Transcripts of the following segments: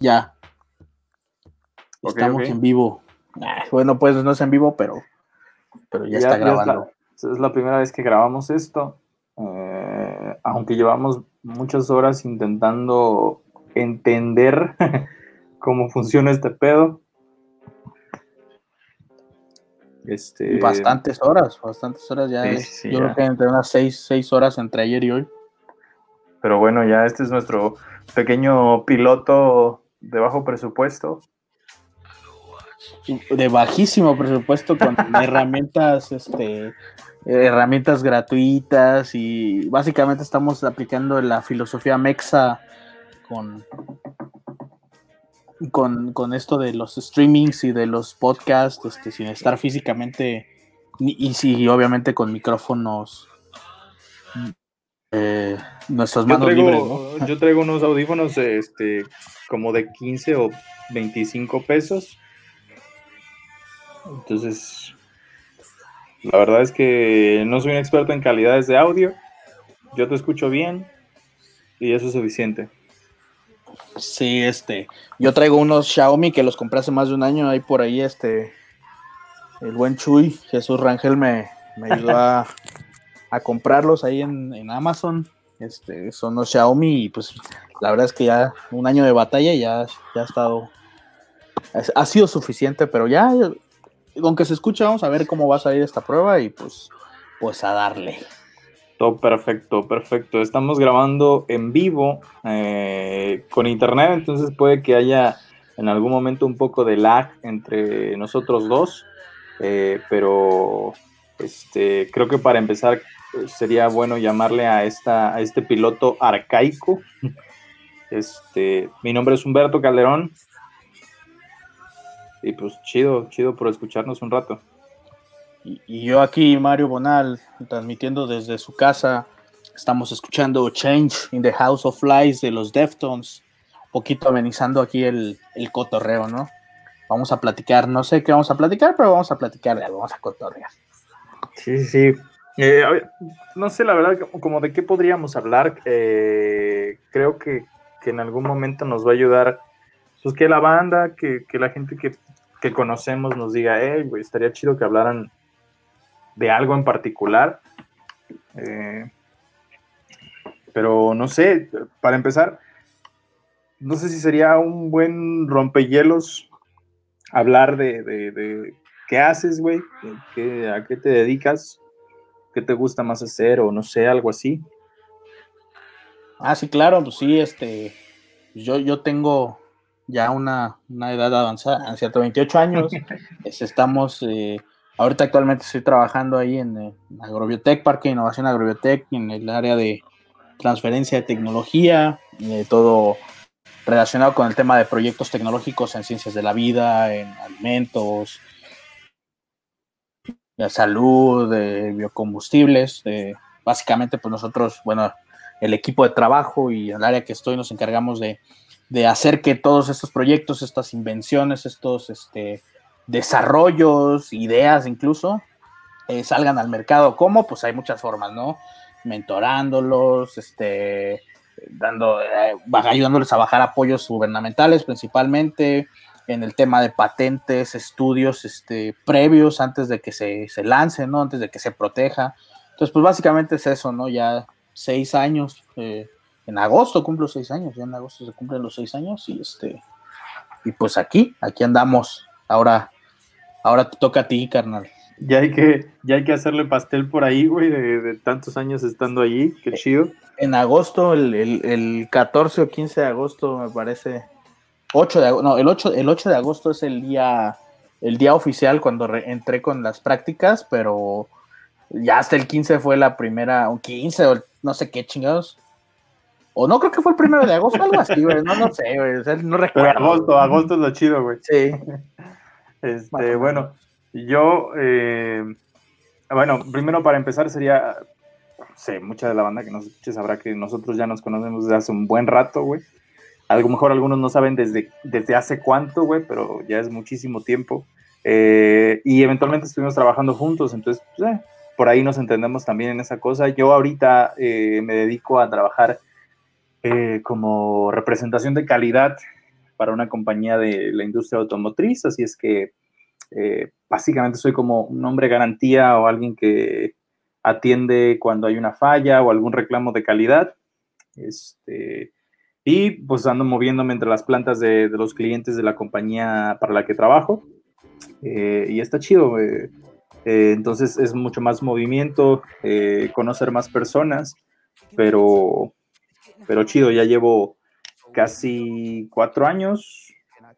Ya. Estamos en vivo. Bueno, pues no es en vivo, pero, pero ya, está grabando. Es la, primera vez que grabamos esto. Eh, aunque llevamos muchas horas intentando entender cómo funciona este pedo. Este... Bastantes horas, bastantes horas ya. yo creo que entre unas seis, seis horas entre ayer y hoy. Pero bueno, ya este es nuestro pequeño piloto de bajo presupuesto. De bajísimo presupuesto con herramientas, este, herramientas gratuitas y básicamente estamos aplicando la filosofía Mexa con, con, esto de los streamings y de los podcasts, este, sin estar físicamente y, sí, obviamente con micrófonos eh, nuestras manos yo traigo, libres. Yo traigo unos audífonos este, como de 15 o 25 pesos. Entonces, la verdad es que no soy un experto en calidades de audio. Yo te escucho bien y eso es suficiente. Sí, este, yo traigo unos Xiaomi que los compré hace más de un año, ahí por ahí, este, el buen Chuy, Jesús Rangel me, me ayudó a, a comprarlos ahí en, Amazon. Este, son los Xiaomi y pues la verdad es que ya un año de batalla ya, ya ha estado, ha sido suficiente, pero ya, aunque se escucha, vamos a ver cómo va a salir esta prueba y pues, pues a darle. Todo perfecto, perfecto. Estamos grabando en vivo eh, con internet, entonces puede que haya en algún momento un poco de lag entre nosotros dos, eh, pero este, creo que para empezar sería bueno llamarle a, esta, a este piloto arcaico. Este, mi nombre es Humberto Calderón. Y pues chido, chido por escucharnos un rato. Y, yo aquí, Mario Bonal, transmitiendo desde su casa. Estamos escuchando Change in the House of Lies de los Deftones. Un poquito amenizando aquí el, el cotorreo, ¿no? Vamos a platicar, no sé qué vamos a platicar, pero vamos a platicar de algo, vamos a cotorrear. Sí, sí, eh, no sé, la verdad, como de qué podríamos hablar. Eh, creo que, en algún momento nos va a ayudar, pues que la banda, que, la gente que, conocemos nos diga, hey, güey, estaría chido que hablaran de algo en particular. Eh, pero no sé, para empezar, no sé si sería un buen rompehielos hablar de, de qué haces, güey, a qué te dedicas qué te gusta más hacer o no sé, algo así. Ah, sí, claro, pues sí, este, yo, yo tengo ya una, edad avanzada, cierto, 28 años, estamos, eh, ahorita actualmente estoy trabajando ahí en, eh, Agrobiotech, Parque de Innovación Agrobiotech, en el área de transferencia de tecnología, eh, todo relacionado con el tema de proyectos tecnológicos en ciencias de la vida, en alimentos, de salud, de biocombustibles. básicamente, pues nosotros, bueno, el equipo de trabajo y el área que estoy nos encargamos de, hacer que todos estos proyectos, estas invenciones, estos este, desarrollos, ideas incluso, eh, salgan al mercado. ¿Cómo? Pues hay muchas formas, ¿no? Mentorándolos, este, dando, eh, ayudándoles a bajar apoyos gubernamentales principalmente, en el tema de patentes, estudios este, previos antes de que se, se lance, ¿no? Antes de que se proteja. Entonces, pues básicamente es eso, ¿no? Ya seis años, eh, en agosto cumplo seis años, ya en agosto se cumplen los seis años y este, y pues aquí, aquí andamos. Ahora, ahora te toca a ti, carnal. Ya hay que, ya hay que hacerle pastel por ahí, güey, de, tantos años estando allí, qué chido. En agosto, el, el, el 14 o 15 de agosto, me parece, 8 de no, el 8, el 8 de agosto es el día, el día oficial cuando entré con las prácticas, pero ya hasta el 15 fue la primera, un 15 o no sé qué chingados. O no creo que fue el primero de agosto, algo así, güey. No, no sé, güey. no recuerdo. agosto, agosto es lo chido, güey. Sí. Este, bueno, yo, eh, bueno, primero para empezar sería, sé, mucha de la banda que nos escuche sabrá que nosotros ya nos conocemos desde hace un buen rato, güey. A lo mejor algunos no saben desde, desde hace cuánto, güey, pero ya es muchísimo tiempo. Eh, y eventualmente estuvimos trabajando juntos, entonces pues, eh, por ahí nos entendemos también en esa cosa. Yo ahorita eh, me dedico a trabajar como representación de calidad para una compañía de la industria automotriz, así es que básicamente soy como un hombre garantía o alguien que atiende cuando hay una falla o algún reclamo de calidad. Este, y pues ando moviéndome entre las plantas de, los clientes de la compañía para la que trabajo. Eh, y está chido. Eh, entonces es mucho más movimiento, conocer más personas, pero, pero chido, ya llevo casi cuatro años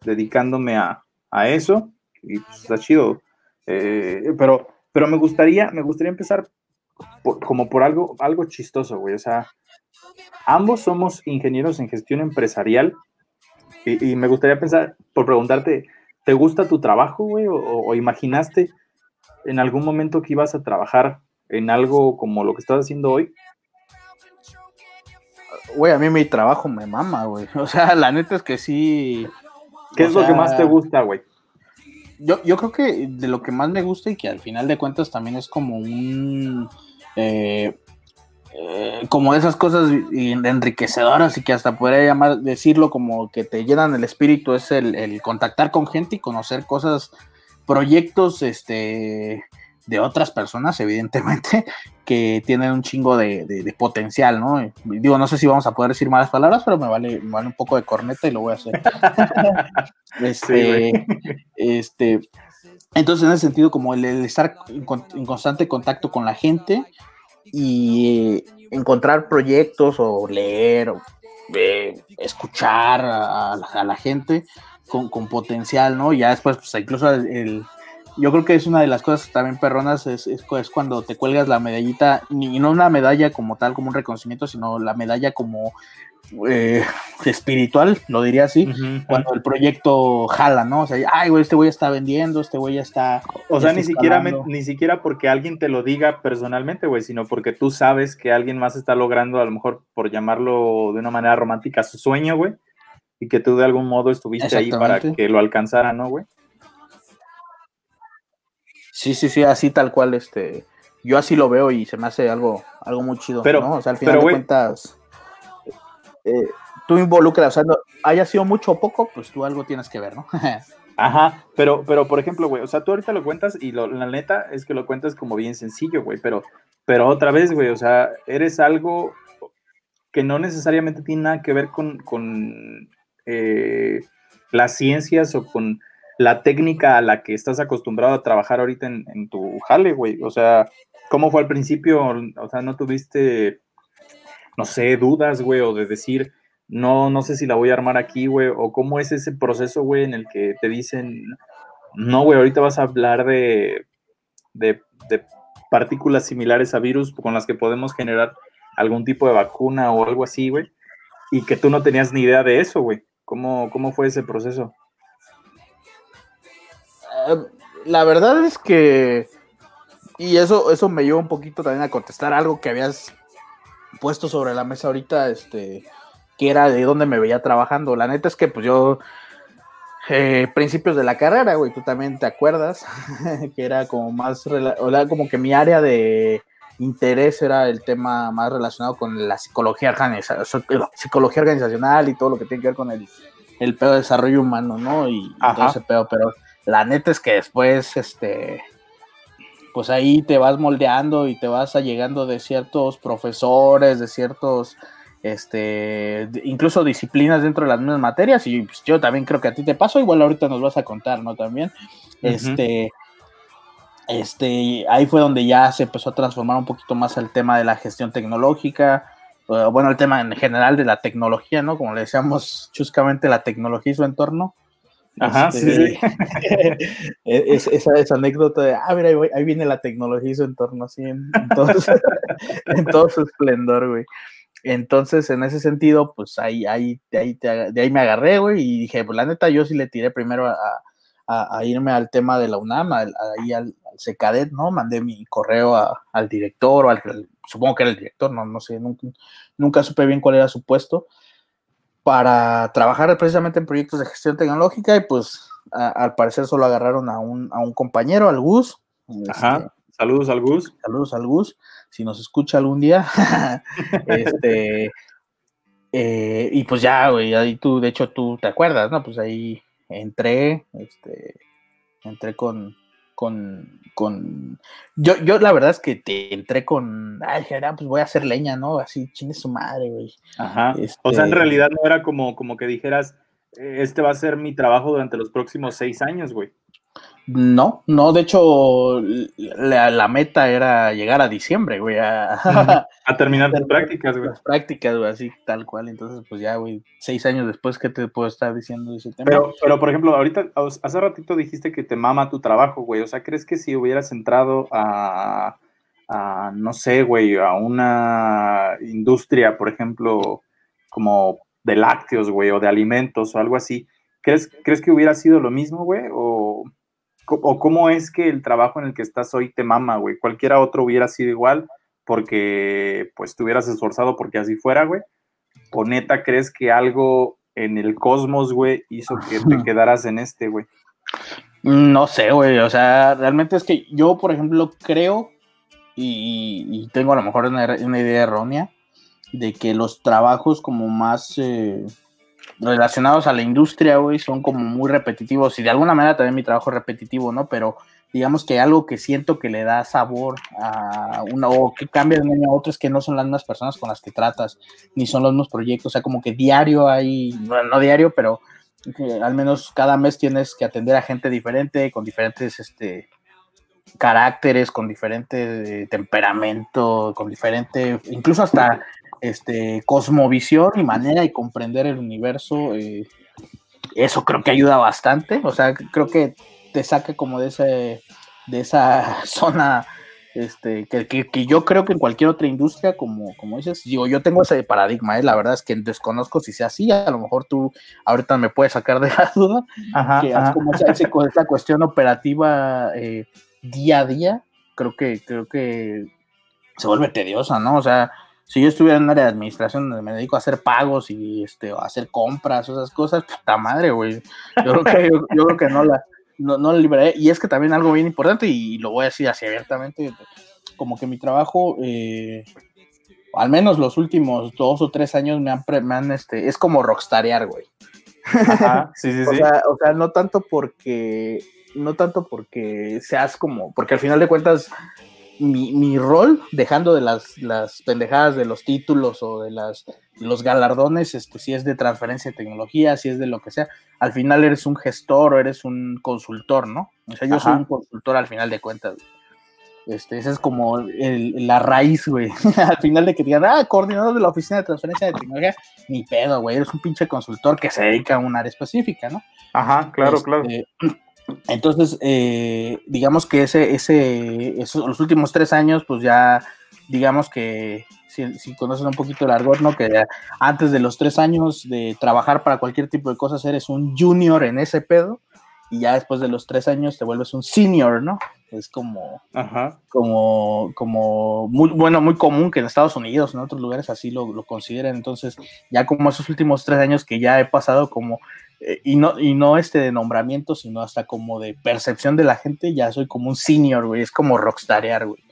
dedicándome a, a eso y pues, está chido. Eh, pero, pero me gustaría, me gustaría empezar como por algo, algo chistoso, güey. O sea, ambos somos ingenieros en gestión empresarial y, me gustaría pensar, por preguntarte, ¿te gusta tu trabajo, güey? O, imaginaste en algún momento que ibas a trabajar en algo como lo que estás haciendo hoy? Güey, a mí mi trabajo me mama, güey. O sea, la neta es que sí. ¿Qué es lo que más te gusta, güey? yo, yo creo que de lo que más me gusta y que al final de cuentas también es como un... Eh, eh, como esas cosas enriquecedoras y que hasta podría llamar, decirlo como que te llenan el espíritu, es el, el contactar con gente y conocer cosas, proyectos, este, de otras personas, evidentemente, que tienen un chingo de, potencial, ¿no? Digo, no sé si vamos a poder decir malas palabras, pero me vale, vale un poco de corneta y lo voy a hacer. este, este, entonces, en ese sentido, como el, estar en, constante contacto con la gente y encontrar proyectos o leer o eh, escuchar a, la gente con, con, potencial, ¿no? Ya después, pues incluso el yo creo que es una de las cosas también perronas, es, es, cuando te cuelgas la medallita, y no una medalla como tal, como un reconocimiento, sino la medalla como eh, espiritual, lo diría así, cuando el proyecto jala, ¿no? O sea, ay, güey, este güey está vendiendo, este güey ya está... O sea, ni siquiera, ni siquiera porque alguien te lo diga personalmente, güey, sino porque tú sabes que alguien más está logrando, a lo mejor por llamarlo de una manera romántica, su sueño, güey, y que tú de algún modo estuviste ahí para que lo alcanzara, ¿no, güey? Sí, sí, sí, así tal cual, este, yo así lo veo y se me hace algo, algo muy chido, pero, ¿no? O sea, al final de cuentas, eh, tú involucras, o sea, haya sido mucho o poco, pues tú algo tienes que ver, ¿no? Ajá, pero, pero por ejemplo, güey, o sea, tú ahorita lo cuentas y la neta es que lo cuentas como bien sencillo, güey, pero, pero otra vez, güey, o sea, eres algo que no necesariamente tiene nada que ver con, con eh, las ciencias o con la técnica a la que estás acostumbrado a trabajar ahorita en, tu jale, güey. O sea, ¿cómo fue al principio? O sea, ¿no tuviste, no sé, dudas, güey, o de decir, no, no sé si la voy a armar aquí, güey? O cómo es ese proceso, güey, en el que te dicen, no, güey, ahorita vas a hablar de, de, partículas similares a virus con las que podemos generar algún tipo de vacuna o algo así, güey. Y que tú no tenías ni idea de eso, güey. ¿Cómo, ¿Cómo fue ese proceso? la verdad es que. Y eso, eso me lleva un poquito también a contestar algo que habías puesto sobre la mesa ahorita, este, que era de dónde me veía trabajando. La neta es que pues yo, eh, principios de la carrera, güey, tú también te acuerdas, que era como más, o como que mi área de interés era el tema más relacionado con la psicología, psicología organizacional y todo lo que tiene que ver con el, el pedo de desarrollo humano, ¿no? Y, y todo ese pedo, pero la neta es que después, este, pues ahí te vas moldeando y te vas allegando de ciertos profesores, de ciertos, este, incluso disciplinas dentro de las mismas materias y pues, yo también creo que a ti te pasó, igual ahorita nos vas a contar, ¿no? También, este, este, ahí fue donde ya se empezó a transformar un poquito más el tema de la gestión tecnológica, bueno, el tema en general de la tecnología, ¿no? Como le decíamos chuscamente, la tecnología y su entorno. Ajá, sí, e-, esa, anécdota de, ah, mira, ahí, viene la tecnología y su entorno así en, todo, su esplendor, güey. Entonces, en ese sentido, pues ahí, ahí, de, ahí de ahí me agarré, güey, y dije, pues la neta, yo sí le tiré primero a, irme al tema de la UNAM, ahí al, al ¿no? Mandé mi correo al director, o al, supongo que era el director, no, no sé, nunca, nunca supe bien cuál era su puesto para trabajar precisamente en proyectos de gestión tecnológica y pues al parecer solo agarraron a un, a un compañero, al Gus. Ajá. Este, saludos al Gus. Saludos al Gus. Si nos escucha algún día. este, Eh, y pues ya, güey, ahí tú, de hecho, tú te acuerdas, ¿no? Pues ahí entré, este, entré con, con, con, yo, yo la verdad es que te entré con, ay, pues voy a hacer leña, ¿no? Así, chingue su madre, güey. Ajá. O sea, en este realidad no era como, como que dijeras, eh, este va a ser mi trabajo durante los próximos seis años, güey. No, no, de hecho, la, meta era llegar a diciembre, güey. A, terminar tus prácticas, güey. Las prácticas, güey, así tal cual. Entonces, pues ya, güey, seis años después, ¿qué te puedo estar diciendo de ese tema? Pero, pero, por ejemplo, ahorita, hace ratito dijiste que te mama tu trabajo, güey. O sea, ¿crees que si hubieras entrado a, a no sé, güey, a una industria, por ejemplo, como de lácteos, güey, o de alimentos o algo así, ¿crees, ¿crees que hubiera sido lo mismo, güey? O o cómo es que el trabajo en el que estás hoy te mama, güey. Cualquiera otro hubiera sido igual porque pues te hubieras esforzado porque así fuera, güey. O neta crees que algo en el cosmos, güey, hizo que te quedaras en este, güey. No sé, güey. O sea, realmente es que yo, por ejemplo, creo y, tengo a lo mejor una, una, idea errónea de que los trabajos como más... Eh, relacionados a la industria, güey, son como muy repetitivos y de alguna manera también mi trabajo es repetitivo, ¿no? Pero digamos que algo que siento que le da sabor a una o que cambia de un año a otro es que no son las mismas personas con las que tratas, ni son los mismos proyectos, o sea, como que diario hay, no diario, pero al menos cada mes tienes que atender a gente diferente, con diferentes, este, caracteres, con diferente temperamento, con diferente, incluso hasta este, cosmovisión y manera de comprender el universo, eh, eso creo que ayuda bastante. O sea, creo que te saca como de, ese, de esa zona este, que, yo creo que en cualquier otra industria, como, como dices, digo, yo tengo ese paradigma, ¿eh? la verdad es que desconozco si sea así, a lo mejor tú ahorita me puedes sacar de la duda, que como esa, esa, cuestión operativa eh, día a día, creo que, creo que se vuelve tediosa, ¿no? O sea, si yo estuviera en un área de administración donde me dedico a hacer pagos y este, a hacer compras esas cosas, puta madre, güey. Yo, creo que, no la, no, la libraré. Y es que también algo bien importante, y lo voy a decir así abiertamente, como que mi trabajo, eh, al menos los últimos dos o tres años me han, me han este, es como rockstarear, güey. sí, sí, sí. O sea, o sea, no tanto porque, no tanto porque seas como, porque al final de cuentas mi, rol, dejando de las, las, pendejadas de los títulos o de las, los galardones, este, si es de transferencia de tecnología, si es de lo que sea, al final eres un gestor o eres un consultor, ¿no? O sea, yo soy un consultor al final de cuentas. Este, esa es como la raíz, güey. al final de que digan, ah, coordinador de la oficina de transferencia de tecnología, ni pedo, güey, eres un pinche consultor que se dedica a un área específica, ¿no? Ajá, claro, este, claro. Entonces, eh, digamos que ese, ese, esos, los últimos tres años, pues ya, digamos que si, si conoces un poquito el argot, ¿no? Que antes de los tres años de trabajar para cualquier tipo de cosas, eres un junior en ese pedo, y ya después de los tres años te vuelves un senior, ¿no? Es como, como, como muy, bueno, muy común que en Estados Unidos, en otros lugares así lo, lo consideren. Entonces, ya como esos últimos tres años que ya he pasado como eh, y no, y no este de nombramiento, sino hasta como de percepción de la gente, ya soy como un senior, güey, es como rockstarear, güey.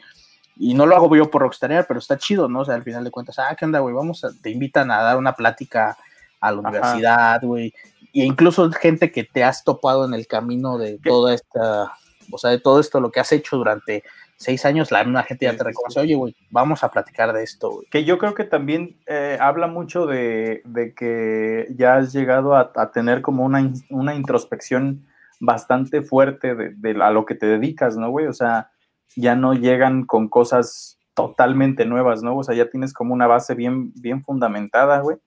Y no lo hago yo por rockstarear, pero está chido, ¿no? O sea, al final de cuentas, ah, ¿qué onda, güey? Vamos a, te invitan a dar una plática a la universidad, güey. Y incluso gente que te has topado en el camino de toda esta, o sea, de todo esto, lo que has hecho durante seis años, la misma gente ya te reconoce, oye, güey, vamos a platicar de esto. Que yo creo que también eh, habla mucho de, que ya has llegado a, tener como una, una, introspección bastante fuerte de, a lo que te dedicas, ¿no, güey? O sea, ya no llegan con cosas totalmente nuevas, ¿no? O sea, ya tienes como una base bien, bien fundamentada, güey,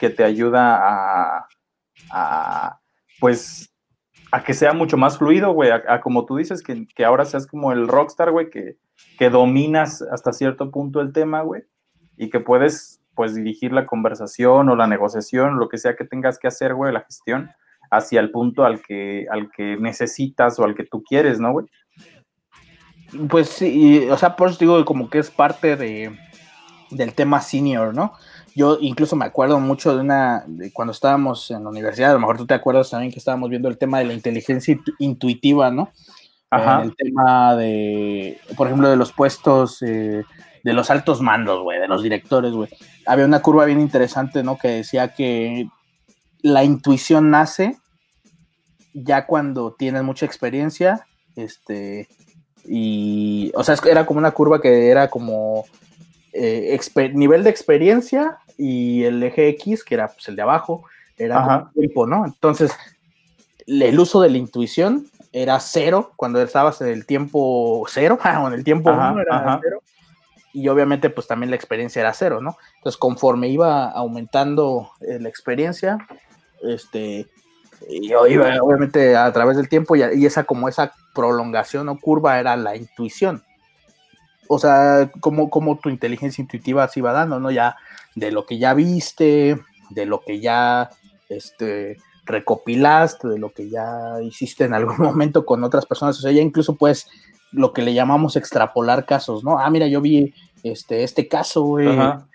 que te ayuda a, a pues, a que sea mucho más fluido, güey, a, como tú dices, que, que, ahora seas como el rockstar, güey, que, que dominas hasta cierto punto el tema, güey, y que puedes, pues, dirigir la conversación o la negociación, lo que sea que tengas que hacer, güey, la gestión, hacia el punto al que, al que necesitas o al que tú quieres, ¿no, güey? Pues sí, o sea, por eso digo como que es parte de, del tema senior, ¿no? Yo incluso me acuerdo mucho de una, cuando estábamos en la universidad, a lo mejor tú te acuerdas también que estábamos viendo el tema de la inteligencia intuitiva, ¿no? Ajá. el tema de, por ejemplo, de los puestos eh, de los altos mandos, güey, de los directores, güey. Había una curva bien interesante, ¿no? Que decía que la intuición nace ya cuando tienes mucha experiencia, este, y, o sea, era como una curva que era como eh, nivel de experiencia y el eje X, que era pues, el de abajo, era tiempo, ¿no? Entonces, el uso de la intuición era cero cuando estabas en el tiempo cero, o en el tiempo uno era cero. Y obviamente, pues también la experiencia era cero, ¿no? Entonces, conforme iba aumentando eh, la experiencia, este, yo iba obviamente a través del tiempo y, esa como esa prolongación o curva era la intuición. O sea, como, como tu inteligencia intuitiva se iba dando, ¿no? Ya de lo que ya viste, de lo que ya este, recopilaste, de lo que ya hiciste en algún momento con otras personas. O sea, ya incluso puedes lo que le llamamos extrapolar casos, ¿no? Ah, mira, yo vi este, este caso,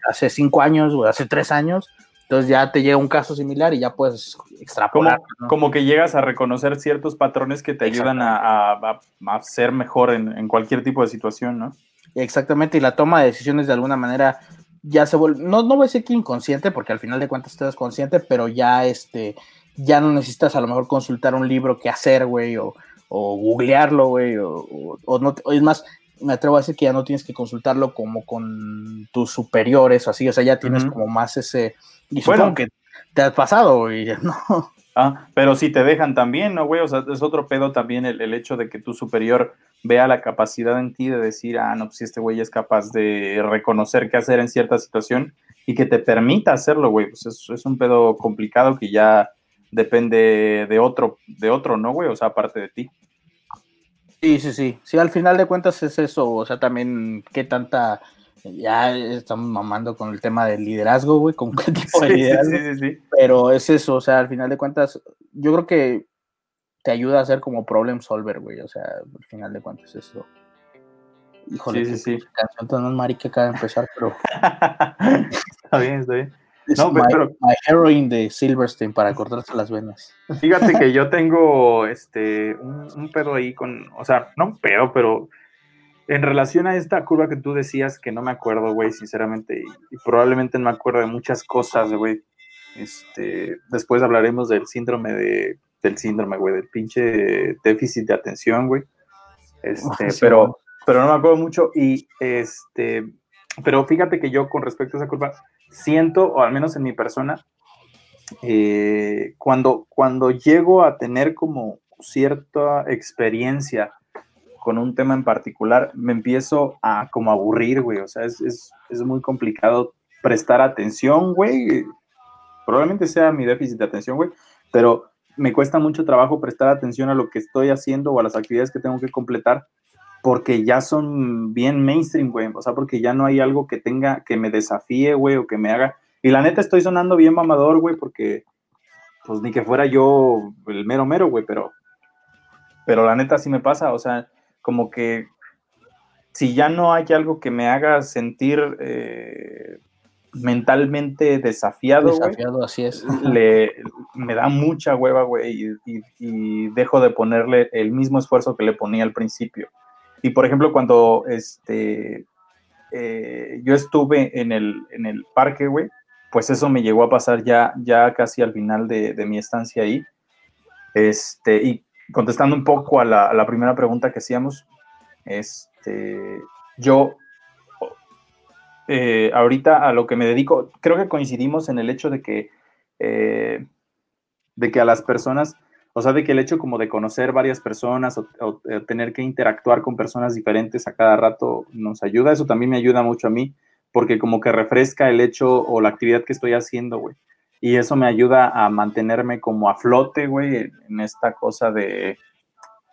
hace cinco años, o hace tres años, entonces ya te llega un caso similar y ya puedes extrapolar. Como, que llegas a reconocer ciertos patrones que te ayudan a, ser mejor en, cualquier tipo de situación, ¿no? Exactamente, y la toma de decisiones de alguna manera ya se vuelve, no, no voy a decir que inconsciente, porque al final de cuentas estás consciente, pero ya este, ya no necesitas a lo mejor consultar un libro que hacer, güey, o, o googlearlo, güey, o, o, no, es más, me atrevo a decir que ya no tienes que consultarlo como con tus superiores o así, o sea, ya tienes como más ese, y bueno, que te has pasado, güey, ¿no? Ah, pero si te dejan también, ¿no, güey? O sea, es otro pedo también el, el, hecho de que tu superior vea la capacidad en ti de decir, ah, no, pues si este güey es capaz de reconocer qué hacer en cierta situación y que te permita hacerlo, güey. Pues es, es un pedo complicado que ya depende de otro, de otro, ¿no, güey? O sea, aparte de ti. Sí, sí, sí. Sí, al final de cuentas es eso. O sea, también qué tanta. Ya estamos mamando con el tema del liderazgo, güey, con qué tipo de liderazgo. Sí, sí, sí, Pero es eso, o sea, al final de cuentas, yo creo que te ayuda a ser como problem solver, güey. O sea, al final de cuentas es eso. Híjole, sí, sí, sí. canción tan marica acaba de empezar, pero. está bien, está bien. No, pero, my heroine de Silverstein para cortarse las venas. Fíjate que yo tengo este un, pedo ahí con, o sea, no un pedo, pero en relación a esta curva que tú decías, que no me acuerdo, güey, sinceramente, y, probablemente no me acuerdo de muchas cosas, güey. Este, después hablaremos del síndrome de, del síndrome, güey, del pinche déficit de atención, güey. Este, pero, pero no me acuerdo mucho y este, pero fíjate que yo con respecto a esa curva, siento, o al menos en mi persona, eh, cuando, cuando llego a tener como cierta experiencia con un tema en particular, me empiezo a como aburrir, güey. O sea, es, es, es muy complicado prestar atención, güey. Probablemente sea mi déficit de atención, güey, pero me cuesta mucho trabajo prestar atención a lo que estoy haciendo o a las actividades que tengo que completar porque ya son bien mainstream, güey. O sea, porque ya no hay algo que tenga, que me desafíe, güey, o que me haga. Y la neta estoy sonando bien mamador, güey, porque, pues ni que fuera yo el mero mero, güey, pero, pero la neta sí me pasa, o sea, como que si ya no hay algo que me haga sentir eh, mentalmente desafiado, desafiado así es. Le, me da mucha hueva, güey, y, y, dejo de ponerle el mismo esfuerzo que le ponía al principio. Y por ejemplo, cuando este, eh, yo estuve en el, en el parque, güey, pues eso me llegó a pasar ya, ya casi al final de, mi estancia ahí. Este, y contestando un poco a la, primera pregunta que hacíamos, este, yo eh, ahorita a lo que me dedico, creo que coincidimos en el hecho de que, eh, de que a las personas o sea, de que el hecho como de conocer varias personas o, eh, tener que interactuar con personas diferentes a cada rato nos ayuda. Eso también me ayuda mucho a mí porque como que refresca el hecho o la actividad que estoy haciendo, güey. Y eso me ayuda a mantenerme como a flote, güey, en esta cosa de,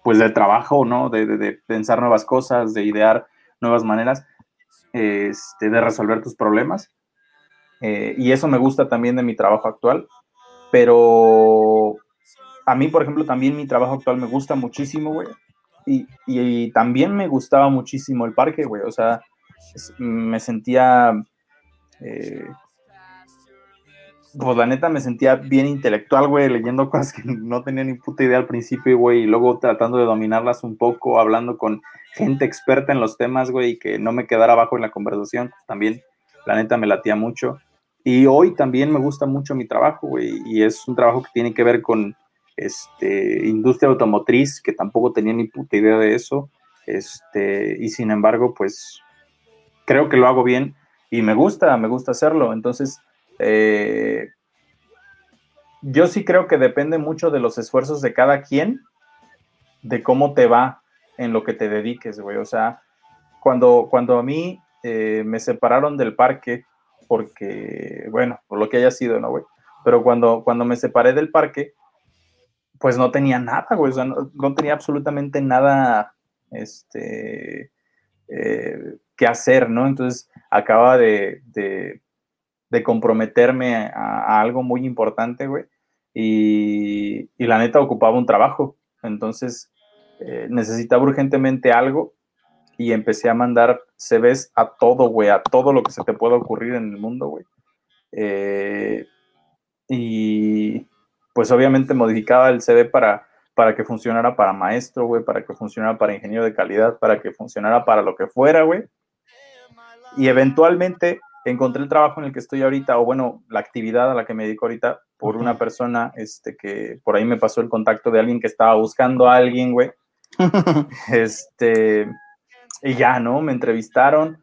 pues, del trabajo, ¿no? De, pensar nuevas cosas, de idear nuevas maneras este, de resolver tus problemas. Eh, y eso me gusta también de mi trabajo actual. Pero a mí, por ejemplo, también mi trabajo actual me gusta muchísimo, güey. Y, también me gustaba muchísimo el parque, güey. O sea, me sentía... Eh, pues la neta me sentía bien intelectual, güey, leyendo cosas que no tenía ni puta idea al principio, güey, y luego tratando de dominarlas un poco, hablando con gente experta en los temas, güey, y que no me quedara abajo en la conversación, pues también, la neta me latía mucho. Y hoy también me gusta mucho mi trabajo, güey, y es un trabajo que tiene que ver con este, industria automotriz, que tampoco tenía ni puta idea de eso, este, y sin embargo, pues creo que lo hago bien y me gusta, me gusta hacerlo. Entonces, eh, yo sí creo que depende mucho de los esfuerzos de cada quien, de cómo te va en lo que te dediques, güey. O sea, cuando, cuando a mí eh, me separaron del parque, porque, bueno, por lo que haya sido, ¿no, güey? Pero cuando, cuando me separé del parque, pues no tenía nada, güey. O sea, no, tenía absolutamente nada, este, eh, que hacer, ¿no? Entonces acaba de, de comprometerme a, algo muy importante, güey. Y, la neta ocupaba un trabajo. Entonces eh, necesitaba urgentemente algo y empecé a mandar CVs a todo, güey, a todo lo que se te pueda ocurrir en el mundo, güey. Eh, y pues obviamente modificaba el CV para, para que funcionara para maestro, güey, para que funcionara para ingeniero de calidad, para que funcionara para lo que fuera, güey. Y eventualmente encontré el trabajo en el que estoy ahorita, o bueno, la actividad a la que me dedico ahorita, por una persona este, que por ahí me pasó el contacto de alguien que estaba buscando a alguien, güey. este, y ya, ¿no? Me entrevistaron.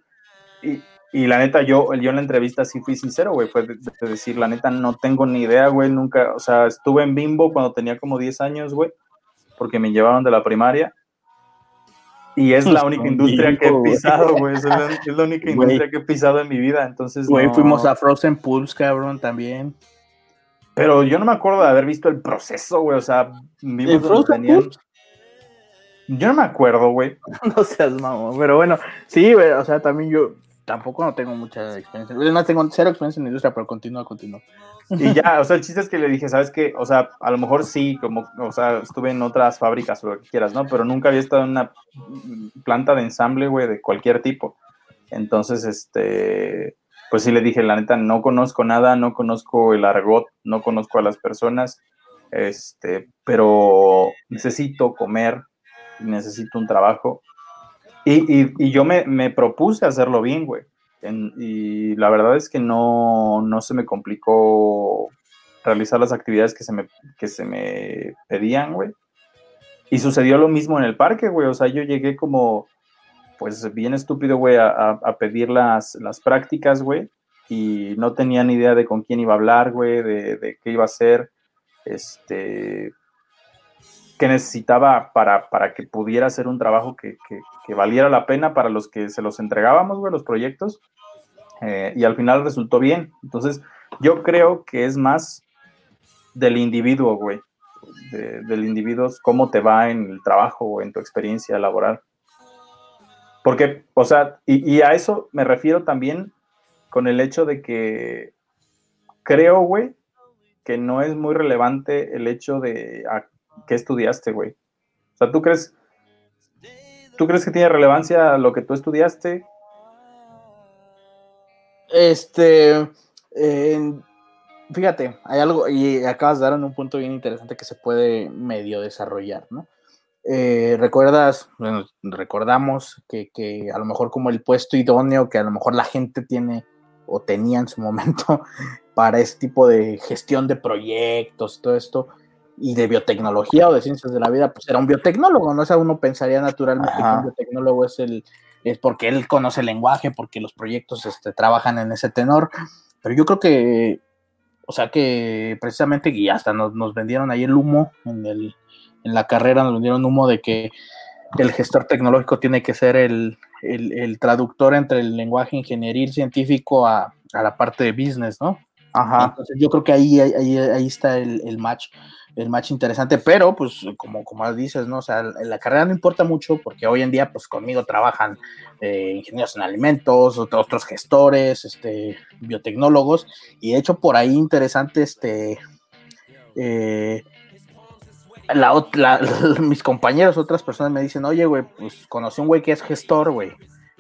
Y, y, la neta, yo, yo en la entrevista sí fui sincero, güey. Fue de, decir, la neta, no tengo ni idea, güey. Nunca, o sea, estuve en Bimbo cuando tenía como 10 años, güey, porque me llevaron de la primaria. Y es la única industria que he pisado, güey. Es, la, única industria que he pisado en mi vida. Entonces, güey, fuimos a Frozen Pools, cabrón, también. Pero yo no me acuerdo de haber visto el proceso, güey. O sea, vimos Frozen tenían... Yo no me acuerdo, güey. no seas mamón. Pero bueno, sí, güey. O sea, también yo tampoco no tengo mucha experiencia. No tengo cero experiencia en la industria, pero continúa, continúa. Y ya, o sea, el chiste es que le dije, ¿sabes qué? O sea, a lo mejor sí, como, o sea, estuve en otras fábricas o lo que quieras, ¿no? Pero nunca había estado en una planta de ensamble, güey, de cualquier tipo. Entonces, este, pues sí le dije, la neta, no conozco nada, no conozco el argot, no conozco a las personas, este, pero necesito comer, necesito un trabajo. Y, y, y yo me, me propuse hacerlo bien, güey y la verdad es que no, no, se me complicó realizar las actividades que se me, que se me pedían, güey. Y sucedió lo mismo en el parque, güey. O sea, yo llegué como, pues bien estúpido, güey, a, a, pedir las, las prácticas, güey. Y no tenía ni idea de con quién iba a hablar, güey, de, de qué iba a hacer. Este, que necesitaba para, para que pudiera hacer un trabajo que, que, valiera la pena para los que se los entregábamos, güey, los proyectos. Eh, y al final resultó bien. Entonces, yo creo que es más del individuo, güey. del individuo, cómo te va en el trabajo o en tu experiencia laboral. Porque, o sea, y, y a eso me refiero también con el hecho de que creo, güey, que no es muy relevante el hecho de ¿qué estudiaste, güey? O sea, ¿tú crees, ¿tú crees que tiene relevancia lo que tú estudiaste? Este, fíjate, hay algo, y acabas de dar un punto bien interesante que se puede medio desarrollar, ¿no? Eh, recuerdas, bueno, recordamos que, que, a lo mejor como el puesto idóneo que a lo mejor la gente tiene o tenía en su momento para este tipo de gestión de proyectos, todo esto, y de biotecnología o de ciencias de la vida, pues era un biotecnólogo, ¿no? O sea, uno pensaría naturalmente que un biotecnólogo es el, es porque él conoce el lenguaje, porque los proyectos este, trabajan en ese tenor, pero yo creo que, o sea, que precisamente, y hasta nos, nos vendieron ahí el humo en, el, en la carrera, nos vendieron humo de que el gestor tecnológico tiene que ser el, el, el traductor entre el lenguaje ingenieril científico a, a, la parte de business, ¿no? Ajá. Entonces yo creo que ahí, ahí, ahí está el, el match el match interesante, pero pues como, como dices, ¿no? O sea, la carrera no importa mucho porque hoy en día pues conmigo trabajan eh, ingenieros en alimentos, otros gestores, este, biotecnólogos, y de hecho por ahí interesante, este, eh, la, mis compañeros, otras personas me dicen, oye, güey, pues conocí un güey que es gestor, güey,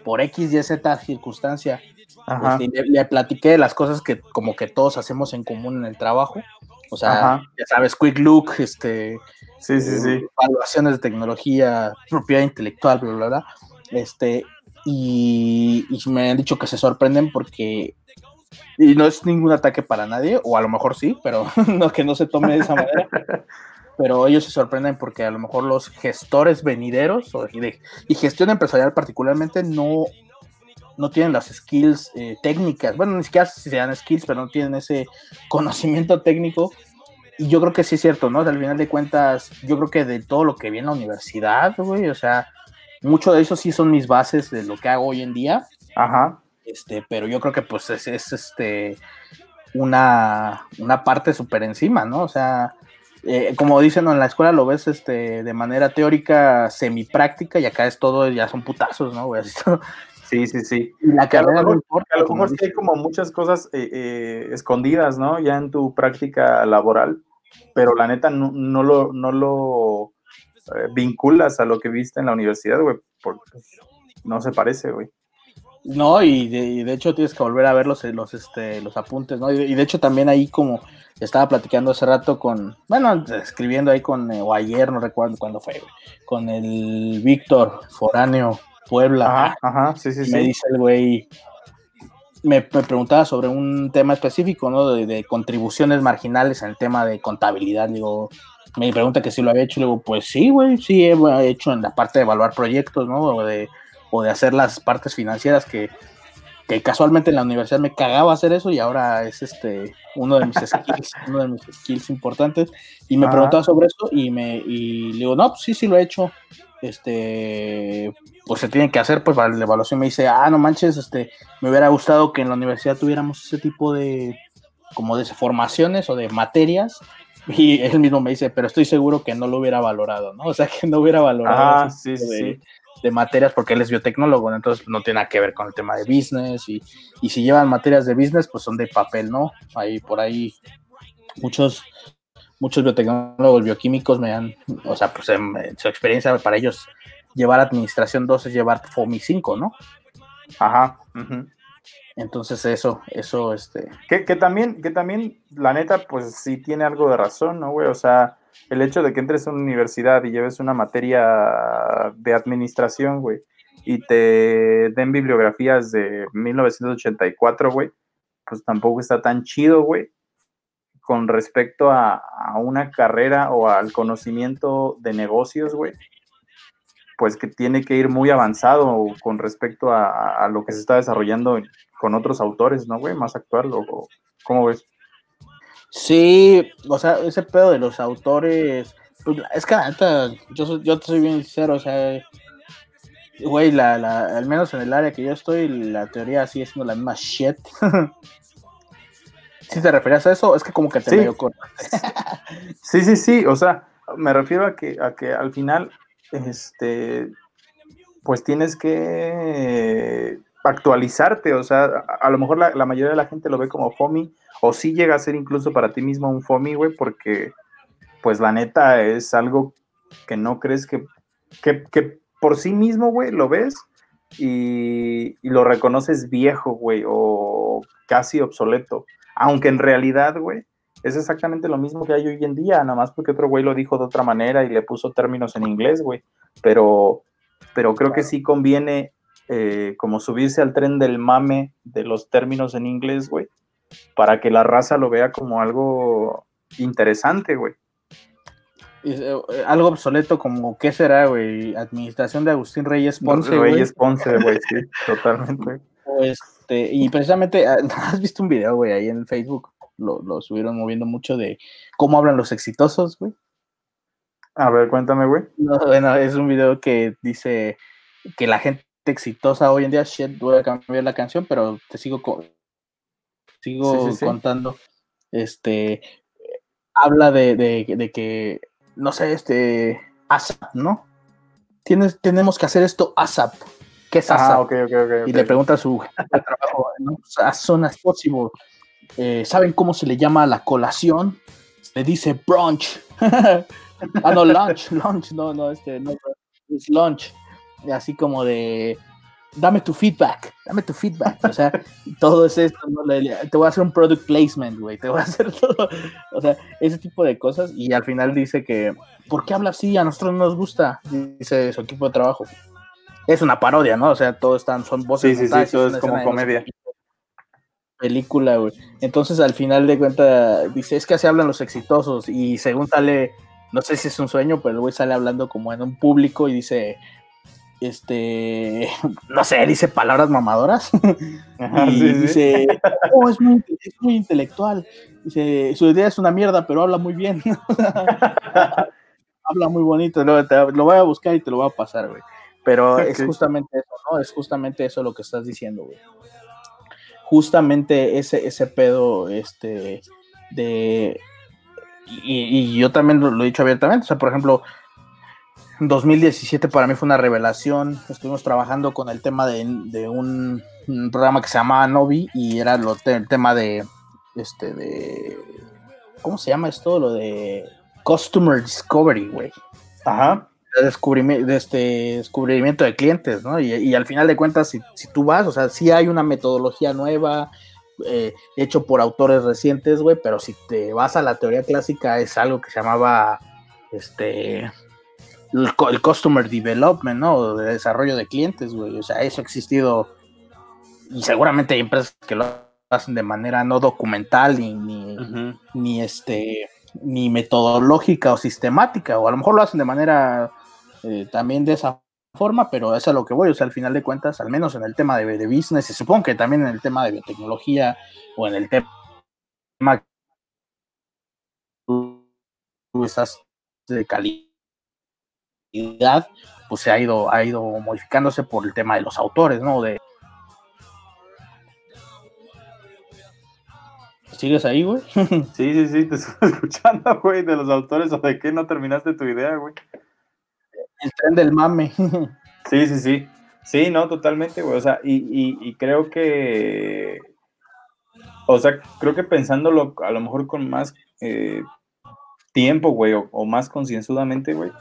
por X, Y, Z circunstancia, este, le, platiqué de las cosas que como que todos hacemos en común en el trabajo. O sea, ya sabes, quick look, este, sí, sí, sí. evaluaciones de tecnología, propiedad intelectual, bla, bla, bla. Este, y, me han dicho que se sorprenden porque y no es ningún ataque para nadie, o a lo mejor sí, pero no que no se tome de esa manera. pero ellos se sorprenden porque a lo mejor los gestores venideros y, gestión empresarial particularmente no, no tienen las skills eh, técnicas, bueno, ni siquiera si sean skills, pero no tienen ese conocimiento técnico. Y yo creo que sí es cierto, ¿no? al final de cuentas, yo creo que de todo lo que vi en la universidad, güey, o sea, mucho de eso sí son mis bases de lo que hago hoy en día. Ajá. Este, pero yo creo que pues es, este una, una parte súper encima, ¿no? O sea, eh, como dicen en la escuela lo ves este de manera teórica, semipráctica, y acá es todo, ya son putazos, ¿no? Sí, sí, sí. Y la carrera no importa. A lo mejor sí hay como muchas cosas eh, eh, escondidas, ¿no? Ya en tu práctica laboral, pero la neta no, no lo, no lo vinculas a lo que viste en la universidad, güey, porque no se parece, güey. No, y de, hecho tienes que volver a ver los, los, este, los apuntes, ¿no? Y de, hecho también ahí como estaba platicando hace rato con, bueno, escribiendo ahí con, eh, o ayer, no recuerdo cuándo fue, con el Víctor Foráneo Puebla. Ajá, ajá, sí, sí, Me dice el güey, me, preguntaba sobre un tema específico, ¿no? De, contribuciones marginales en el tema de contabilidad. Digo, me pregunta que si lo había hecho. Le digo, pues sí, güey, sí he hecho en la parte de evaluar proyectos, ¿no? O de o de hacer las partes financieras que, casualmente en la universidad me cagaba hacer eso y ahora es este uno de mis skills, uno de mis skills importantes. Y me preguntaba sobre eso y me y le digo, no, pues sí, sí lo he hecho. Este, pues se tiene que hacer, pues para la evaluación me dice, ah, no manches, este, me hubiera gustado que en la universidad tuviéramos ese tipo de, como de formaciones o de materias. Y él mismo me dice, pero estoy seguro que no lo hubiera valorado, ¿no? O sea, que no hubiera valorado. Ah, sí, sí de materias porque él es biotecnólogo, entonces no tiene nada que ver con el tema de business y, si llevan materias de business, pues son de papel, ¿no? Ahí por ahí muchos muchos biotecnólogos bioquímicos me han, o sea, pues en, su experiencia para ellos llevar administración 2 es llevar FOMI 5, ¿no? Ajá. Entonces eso, eso, este... Que, que, también, que también, la neta, pues sí tiene algo de razón, ¿no, güey? O sea, el hecho de que entres a una universidad y lleves una materia de administración, güey, y te den bibliografías de 1984, güey, pues tampoco está tan chido, güey, con respecto a, una carrera o al conocimiento de negocios, güey, pues que tiene que ir muy avanzado con respecto a, lo que se está desarrollando con otros autores, ¿no, güey? Más actual, o, ¿cómo ves? Sí, o sea, ese pedo de los autores, pues, es que yo, yo te soy bien sincero, o sea, güey, la, la, al menos en el área que yo estoy, la teoría sigue siendo la misma shit. si te referías a eso, es que como que te sí. medio sí, sí, sí, o sea, me refiero a que, a que al final, este, pues tienes que actualizarte, o sea, a, lo mejor la, mayoría de la gente lo ve como FOMI, o sí llega a ser incluso para ti mismo un FOMI, güey, porque pues la neta es algo que no crees que, que, por sí mismo, güey, lo ves y, y lo reconoces viejo, güey, o casi obsoleto, aunque en realidad, güey, es exactamente lo mismo que hay hoy en día, nada más porque otro güey lo dijo de otra manera y le puso términos en inglés, güey, pero, pero creo que sí conviene eh, como subirse al tren del mame de los términos en inglés, güey, para que la raza lo vea como algo interesante, güey. Eh, algo obsoleto como, ¿qué será, güey? Administración de Agustín Reyes Ponce. Reyes Ponce, güey, sí, totalmente. Este, y precisamente, ah, ¿has visto un video, güey, ahí en Facebook? Lo, lo subieron moviendo mucho de cómo hablan los exitosos, güey. A ver, cuéntame, güey. bueno, es un video que dice que la gente exitosa hoy en día. Shit, voy a cambiar la canción, pero te sigo, sigo contando. Este habla de, que, no sé, este ASAP, ¿no? Tienes, tenemos que hacer esto ASAP. ¿Qué es ASAP? y le pregunta a su trabajo, ¿no? As soon as possible. Eh, ¿Saben cómo se le llama la colación? Le dice brunch. ah, no, lunch, lunch, no, no, este, no, es lunch así como de, dame tu feedback, dame tu feedback. O sea, todo es esto, te voy a hacer un product placement, güey, te voy a hacer todo. O sea, ese tipo de cosas. Y al final dice que, ¿por qué habla así? A nosotros no nos gusta, dice su equipo de trabajo. Es una parodia, ¿no? O sea, todo están, son voces. Sí, sí, sí, todo es como comedia. Película, güey. Entonces, al final de cuentas, dice, es que así hablan los exitosos. Y según sale, no sé si es un sueño, pero el güey sale hablando como en un público y dice, este, no sé, dice palabras mamadoras. y dice, oh, es muy, intelectual. Dice, su idea es una mierda, pero habla muy bien. habla muy bonito, lo, voy a buscar y te lo voy a pasar, güey. Pero es justamente eso, ¿no? Es justamente eso lo que estás diciendo, güey. Justamente ese, ese pedo, este, de... Y, yo también lo, lo, he dicho abiertamente, o sea, por ejemplo, 2017 para mí fue una revelación. Estuvimos trabajando con el tema de, un, programa que se llamaba Novi y era lo, el tema de este de ¿cómo se llama esto? Lo de Customer Discovery, güey. Ajá. De descubrimiento, de este descubrimiento de clientes, ¿no? Y, al final de cuentas, si, si, tú vas, o sea, sí hay una metodología nueva, eh, hecho por autores recientes, güey, pero si te vas a la teoría clásica, es algo que se llamaba, este, el, customer development, ¿no? De desarrollo de clientes, güey. O sea, eso ha existido y seguramente hay empresas que lo hacen de manera no documental ni, ni, este ni metodológica o sistemática, o a lo mejor lo hacen de manera eh, también de esa forma, pero eso es a lo que voy, o sea, al final de cuentas, al menos en el tema de, de business, y supongo que también en el tema de biotecnología o en el tema tú estás de calidad pues se ha ido, ha ido modificándose por el tema de los autores, ¿no? De... ¿Sigues ahí, güey? sí, sí, sí, te estoy escuchando, güey, de los autores o de qué no terminaste tu idea, güey. El tren del mame. sí, sí, sí. Sí, no, totalmente, güey. O sea, y, creo que. O sea, creo que pensándolo a lo mejor con más eh, tiempo, güey, o, o más concienzudamente, güey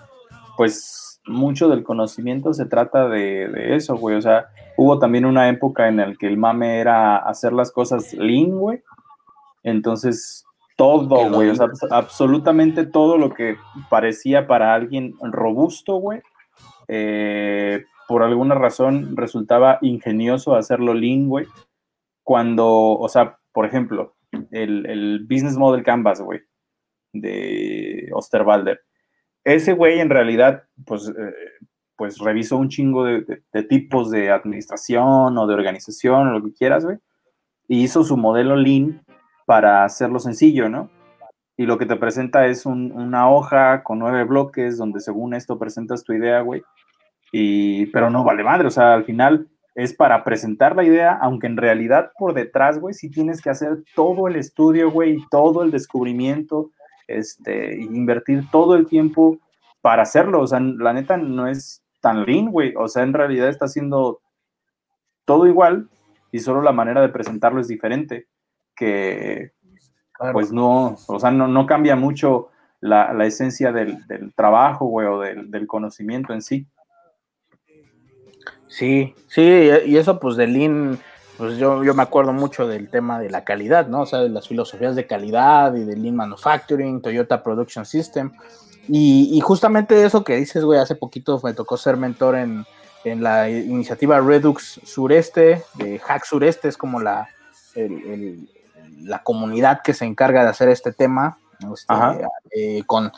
pues mucho del conocimiento se trata de, eso, güey. O sea, hubo también una época en la que el mame era hacer las cosas lean, güey. Entonces, todo, güey, o sea, absolutamente todo lo que parecía para alguien robusto, güey, eh, por alguna razón resultaba ingenioso hacerlo lean, güey. Cuando, o sea, por ejemplo, el, el Business Model Canvas, güey, de Osterwalder ese güey en realidad, pues, eh, pues revisó un chingo de, tipos de administración o de organización o lo que quieras, güey, y hizo su modelo Lean para hacerlo sencillo, ¿no? Y lo que te presenta es una hoja con nueve bloques donde según esto presentas tu idea, güey, y, pero no vale madre, o sea, al final es para presentar la idea, aunque en realidad por detrás, güey, sí tienes que hacer todo el estudio, güey, todo el descubrimiento, este, invertir todo el tiempo para hacerlo. O sea, la neta no es tan lean, güey. O sea, en realidad está haciendo todo igual y solo la manera de presentarlo es diferente. Que pues no, o sea, no, cambia mucho la, esencia del, trabajo, güey, o del, del, conocimiento en sí. Sí, sí, y eso pues de Lean pues yo, yo me acuerdo mucho del tema de la calidad, ¿no? O sea, de las filosofías de calidad y del Lean Manufacturing, Toyota Production System. Y, justamente eso que dices, güey, hace poquito me tocó ser mentor en, la iniciativa Redux Sureste, de Hack Sureste, es como la, la comunidad que se encarga de hacer este tema. Este, eh, con,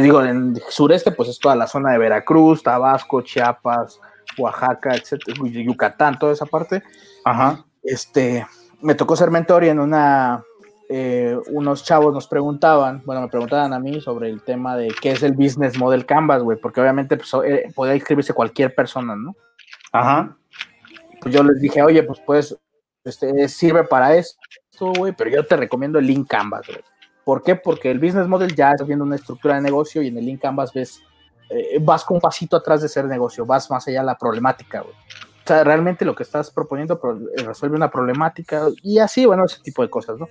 digo, en sureste, pues es toda la zona de Veracruz, Tabasco, Chiapas, Oaxaca, etcétera, Yucatán, toda esa parte. Ajá. Este, me tocó ser mentor y en una, eh, unos chavos nos preguntaban, bueno, me preguntaban a mí sobre el tema de qué es el Business Model Canvas, güey, porque obviamente pues, eh, podía inscribirse cualquier persona, ¿no? Ajá. Pues yo les dije, oye, pues pues, este, sirve para esto, güey, pero yo te recomiendo el Link Canvas, güey. ¿Por qué? Porque el Business Model ya está viendo una estructura de negocio y en el Link Canvas ves eh, vas con un pasito atrás de ser negocio, vas más allá de la problemática, güey. O sea, realmente lo que estás proponiendo eh, resuelve una problemática y así, bueno, ese tipo de cosas, ¿no?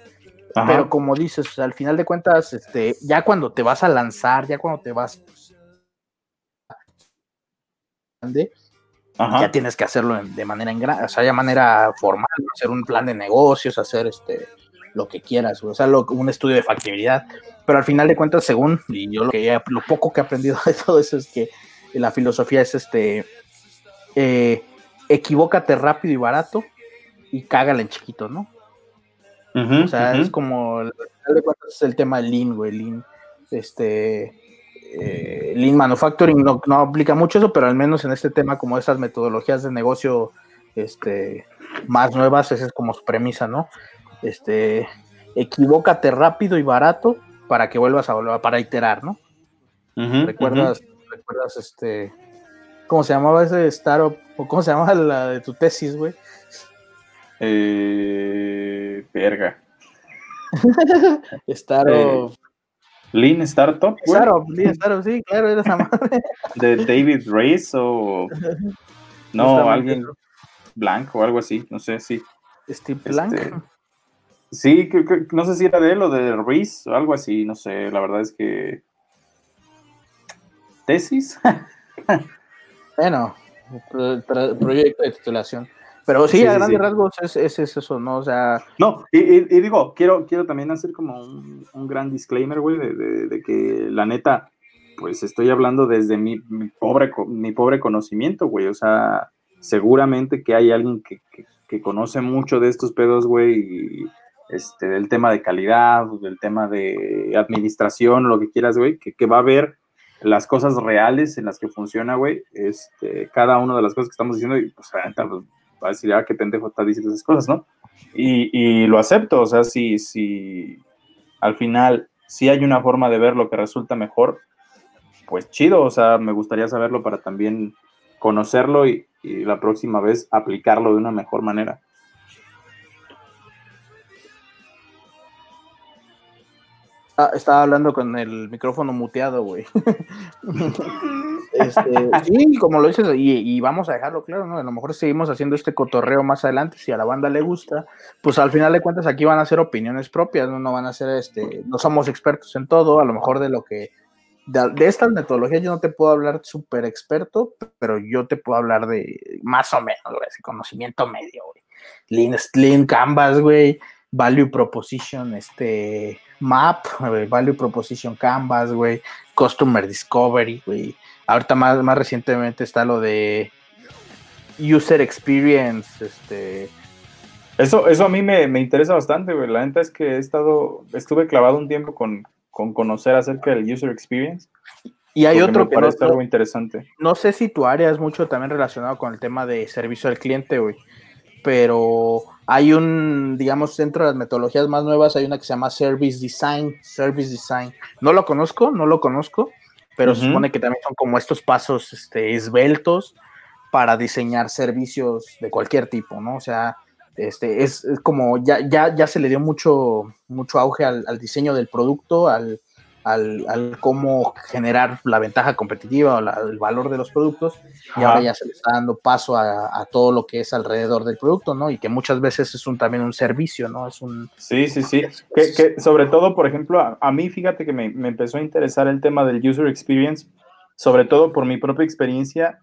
Pero como dices, al final de cuentas, este, ya cuando te vas a lanzar, ya cuando te vas ya tienes que hacerlo de manera o sea, de manera formal, hacer un plan de negocios, hacer este lo que quieras, o sea, un estudio de factibilidad, pero al final de cuentas, según, y yo lo, que lo poco que he aprendido de todo eso es que la filosofía es este, eh, equivócate rápido y barato y cágala en chiquito, ¿no? o sea, es como, al final de cuentas es el tema del Lean, güey, Lean, este, eh, Lean Manufacturing no, no, aplica mucho eso, pero al menos en este tema, como esas metodologías de negocio este, más nuevas, esa es como su premisa, ¿no? Este, equivócate rápido y barato para que vuelvas a volver, para iterar, ¿no? ¿Recuerdas, ¿Recuerdas este, cómo se llamaba ese startup, o cómo se llamaba la de tu tesis, güey? Eh, verga. startup. Lean Startup. Startup, Lean Startup, sí, claro, era esa madre. De David Race o. No, alguien blanco o algo así, no sé, sí. Steve Blank. Este, sí, no sé si era de él o de Reese o algo así, no sé, la verdad es que. ¿Tesis? Bueno, proyecto de titulación. Pero sí, a grandes rasgos es, es, eso, ¿no? O sea. No, y, digo, quiero, quiero también hacer como un, gran disclaimer, güey, de, que la neta, pues estoy hablando desde mi, pobre, mi pobre conocimiento, güey. O sea, seguramente que hay alguien que, conoce mucho de estos pedos, güey, y este, del tema de calidad, del tema de administración, lo que quieras, güey, que, que va a ver las cosas reales en las que funciona, güey, este, cada una de las cosas que estamos diciendo, y pues, pues va a decir, ah, qué pendejo está diciendo esas cosas, ¿no? Y, lo acepto, o sea, si, si al final, si hay una forma de ver lo que resulta mejor, pues chido, o sea, me gustaría saberlo para también conocerlo y, y la próxima vez aplicarlo de una mejor manera. Ah, estaba hablando con el micrófono muteado, güey. este, sí, como lo dices, y, vamos a dejarlo claro, ¿no? A lo mejor seguimos haciendo este cotorreo más adelante, si a la banda le gusta, pues al final de cuentas aquí van a ser opiniones propias, ¿no? No van a ser, este, no somos expertos en todo, a lo mejor de lo que, de, estas metodologías yo no te puedo hablar súper experto, pero yo te puedo hablar de más o menos, güey, ese conocimiento medio, güey. Lean, Lean Canvas, güey, Value Proposition, este Map, Value Proposition Canvas, güey, Customer Discovery, güey. Ahorita más, más recientemente está lo de User Experience, este. Eso, eso a mí me, interesa bastante, güey. La neta es que he estado, estuve clavado un tiempo con, conocer acerca del User Experience. Y hay otro que parece algo interesante. No sé si tu área es mucho también relacionado con el tema de servicio al cliente, güey. Pero hay un, digamos, dentro de las metodologías más nuevas, hay una que se llama Service Design, Service Design. No lo conozco, no lo conozco, pero se supone que también son como estos pasos este, esbeltos para diseñar servicios de cualquier tipo, ¿no? O sea, este, es, como ya, ya, ya se le dio mucho, mucho auge al, al diseño del producto, al, al, cómo generar la ventaja competitiva o el valor de los productos y ahora ya se le está dando paso a, todo lo que es alrededor del producto, ¿no? Y que muchas veces es un también un servicio, ¿no? Es un... Sí, sí, sí. Que, sobre todo, por ejemplo, a, mí fíjate que me, empezó a interesar el tema del user experience, sobre todo por mi propia experiencia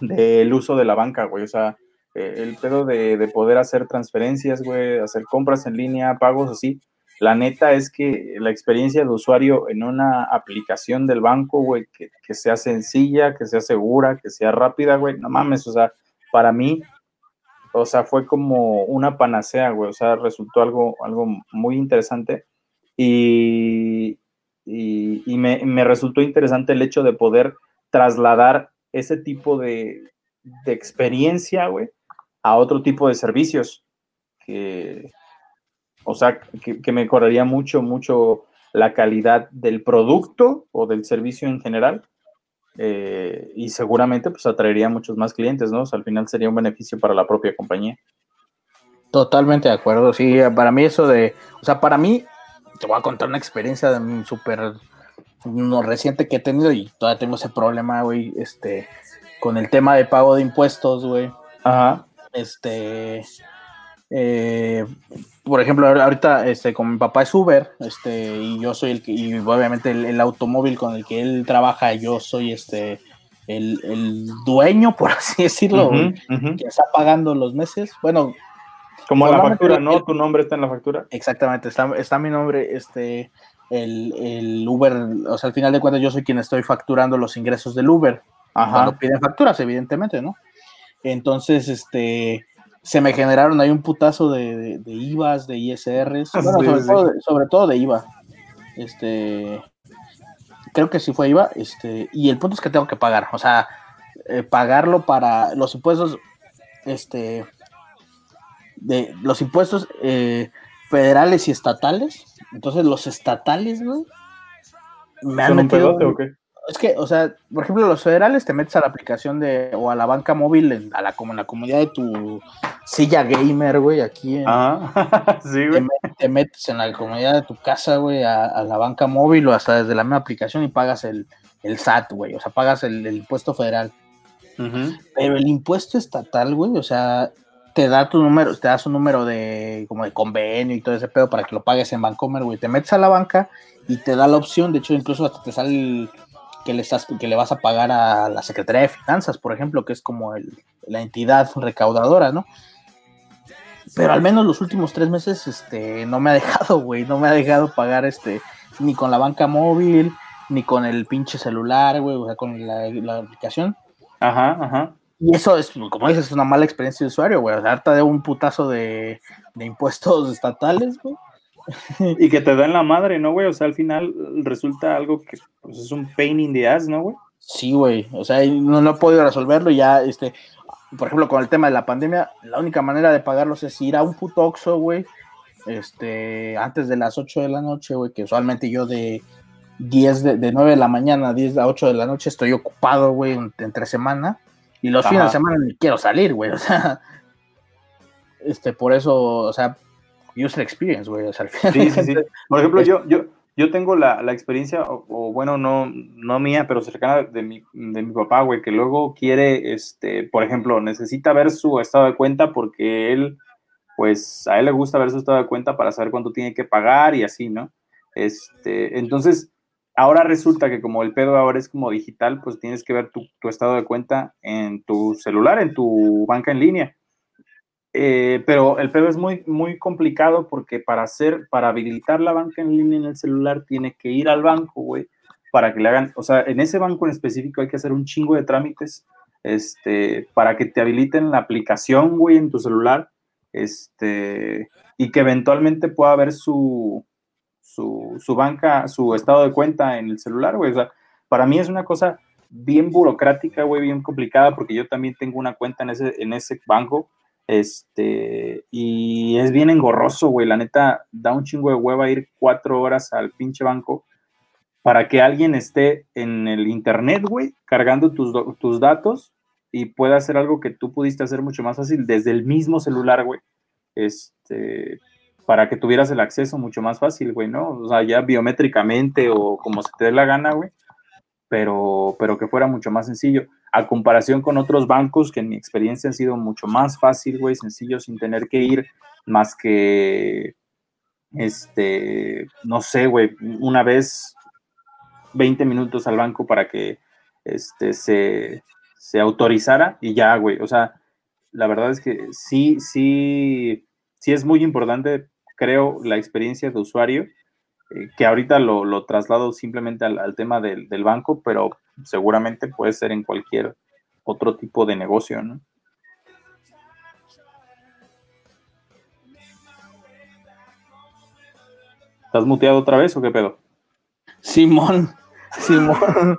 del uso de la banca, güey. O sea, eh, el pedo de, de poder hacer transferencias, güey, hacer compras en línea, pagos así la neta es que la experiencia de usuario en una aplicación del banco, güey, que, sea sencilla, que sea segura, que sea rápida, güey, no mames, o sea, para mí, o sea, fue como una panacea, güey, o sea, resultó algo, algo muy interesante y, y, me, resultó interesante el hecho de poder trasladar ese tipo de, de experiencia, güey, a otro tipo de servicios que, o sea, que, mejoraría mucho, mucho la calidad del producto o del servicio en general. Eh, y seguramente pues atraería muchos más clientes, ¿no? O sea, al final sería un beneficio para la propia compañía. Totalmente de acuerdo, sí, para mí eso de, o sea, para mí, te voy a contar una experiencia súper no, reciente que he tenido y todavía tengo ese problema, güey, este, con el tema de pago de impuestos, güey. Ajá. Este, eh, por ejemplo, ahorita este, con mi papá es Uber, este, y yo soy el que, y obviamente el, automóvil con el que él trabaja, yo soy este el, dueño, por así decirlo, que está pagando los meses. Bueno, como la factura, ¿no? tu nombre está en la factura. Exactamente, está, está mi nombre, este, el, el, Uber, o sea, al final de cuentas yo soy quien estoy facturando los ingresos del Uber. Ajá. Cuando piden facturas, evidentemente, ¿no? Entonces, este, se me generaron ahí un putazo de, de, IVAs, de ISRs, bueno, sobre, Todo sobre, Todo de, IVA. Este, creo que sí fue IVA, este, y el punto es que tengo que pagar, o sea, eh, pagarlo para los impuestos, este, de los impuestos eh, federales y estatales. Entonces, los estatales, güey, me han metido. o qué? Es que, o sea, por ejemplo, los federales te metes a la aplicación de, o a la banca móvil, a la, como en la comunidad de tu silla gamer, güey, aquí. En, sí, güey. Te, metes en la comunidad de tu casa, güey, a, la banca móvil o hasta desde la misma aplicación y pagas el, el SAT, güey, o sea, pagas el, impuesto federal. Pero el impuesto estatal, güey, o sea, te da tu número, te da su número de como de convenio y todo ese pedo para que lo pagues en Bancomer, güey. Te metes a la banca y te da la opción, de hecho, incluso hasta te sale el, que le estás, que le vas a pagar a la Secretaría de Finanzas, por ejemplo, que es como la entidad recaudadora, ¿no? Pero al menos los últimos tres meses, este, no me ha dejado, güey, no me ha dejado pagar, este, ni con la banca móvil, ni con el pinche celular, güey, o sea, con la, aplicación. Ajá, ajá. Y eso es, como dices, es una mala experiencia de usuario, güey. O sea, harta de un putazo de, de impuestos estatales, güey y que te den la madre, ¿no, güey? O sea, al final resulta algo que pues, es un pain in the ass, ¿no, güey? Sí, güey. O sea, no, no he podido resolverlo. Ya, este, por ejemplo, con el tema de la pandemia, la única manera de pagarlos es ir a un puto Oxxo, güey. Este, antes de las 8 de la noche, güey, que usualmente yo de 10 de, de 9 de la mañana a 10 a 8 de la noche estoy ocupado, güey, entre semana. Y los fines de semana ni quiero salir, güey. O sea, este, por eso, o sea, user experience, güey. O sea, sí, sí, sí. Por ejemplo, yo, yo, yo tengo la, la experiencia, o, bueno, no, no mía, pero cercana de mi, de mi papá, güey, que luego quiere, este, por ejemplo, necesita ver su estado de cuenta porque él, pues, a él le gusta ver su estado de cuenta para saber cuánto tiene que pagar y así, ¿no? Este, entonces, ahora resulta que como el pedo ahora es como digital, pues tienes que ver tu, tu estado de cuenta en tu celular, en tu banca en línea. Eh, pero el pedo es muy, muy complicado porque para hacer, para habilitar la banca en línea en el celular, tiene que ir al banco, güey, para que le hagan, o sea, en ese banco en específico hay que hacer un chingo de trámites, este, para que te habiliten la aplicación, güey, en tu celular, este, y que eventualmente pueda ver su, su, su banca, su estado de cuenta en el celular, güey, o sea, para mí es una cosa bien burocrática, güey, bien complicada, porque yo también tengo una cuenta en ese, en ese banco, este, y es bien engorroso, güey. La neta, da un chingo de hueva ir cuatro horas al pinche banco para que alguien esté en el internet, güey, cargando tus, tus datos y pueda hacer algo que tú pudiste hacer mucho más fácil desde el mismo celular, güey. Este, para que tuvieras el acceso mucho más fácil, güey, ¿no? O sea, ya biométricamente o como se te dé la gana, güey. Pero, pero que fuera mucho más sencillo. A comparación con otros bancos que en mi experiencia han sido mucho más fácil, güey, sencillo, sin tener que ir más que, este, no sé, güey, una vez 20 minutos al banco para que este, se, se autorizara y ya, güey, o sea, la verdad es que sí, sí, sí es muy importante, creo, la experiencia de usuario, eh, que ahorita lo, lo, traslado simplemente al, al tema del, del banco, pero seguramente puede ser en cualquier otro tipo de negocio, ¿no? ¿Estás muteado otra vez o qué pedo? Simón, Simón.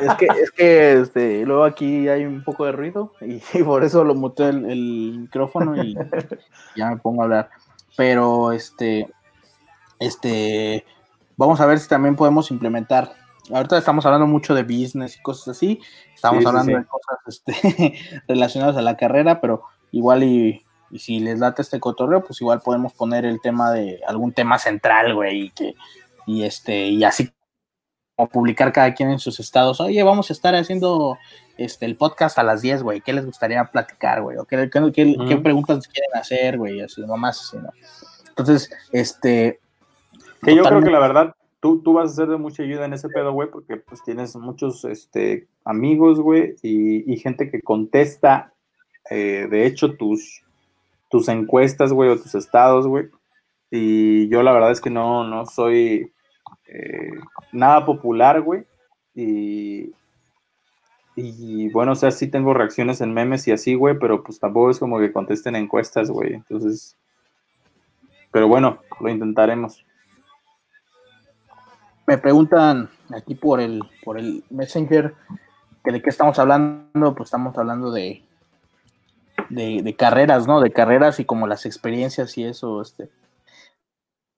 es que, es que este, luego aquí hay un poco de ruido y, por eso lo muteé el, el, micrófono y ya me pongo a hablar. Pero este, este, vamos a ver si también podemos implementar ahorita estamos hablando mucho de business y cosas así, estamos hablando de cosas este, relacionadas a la carrera, pero igual y, si les late este cotorreo, pues igual podemos poner el tema de algún tema central, güey, y que y este y así como publicar cada quien en sus estados, oye, vamos a estar haciendo este el podcast a las 10, güey, ¿qué les gustaría platicar, güey? ¿O qué, qué, preguntas quieren hacer, güey? Así, nomás así, ¿no? Entonces, este... Que yo creo que la verdad, tú, tú vas a ser de mucha ayuda en ese pedo, güey, porque pues tienes muchos este, amigos, güey, y, gente que contesta, eh, de hecho, tus, tus encuestas, güey, o tus estados, güey. Y yo la verdad es que no, no soy eh, nada popular, güey. Y, y bueno, o sea, sí tengo reacciones en memes y así, güey, pero pues tampoco es como que contesten encuestas, güey. Entonces, pero bueno, lo intentaremos. Me preguntan aquí por el, por el Messenger que de qué estamos hablando, pues estamos hablando de, de, carreras, ¿no? De carreras y como las experiencias y eso, este.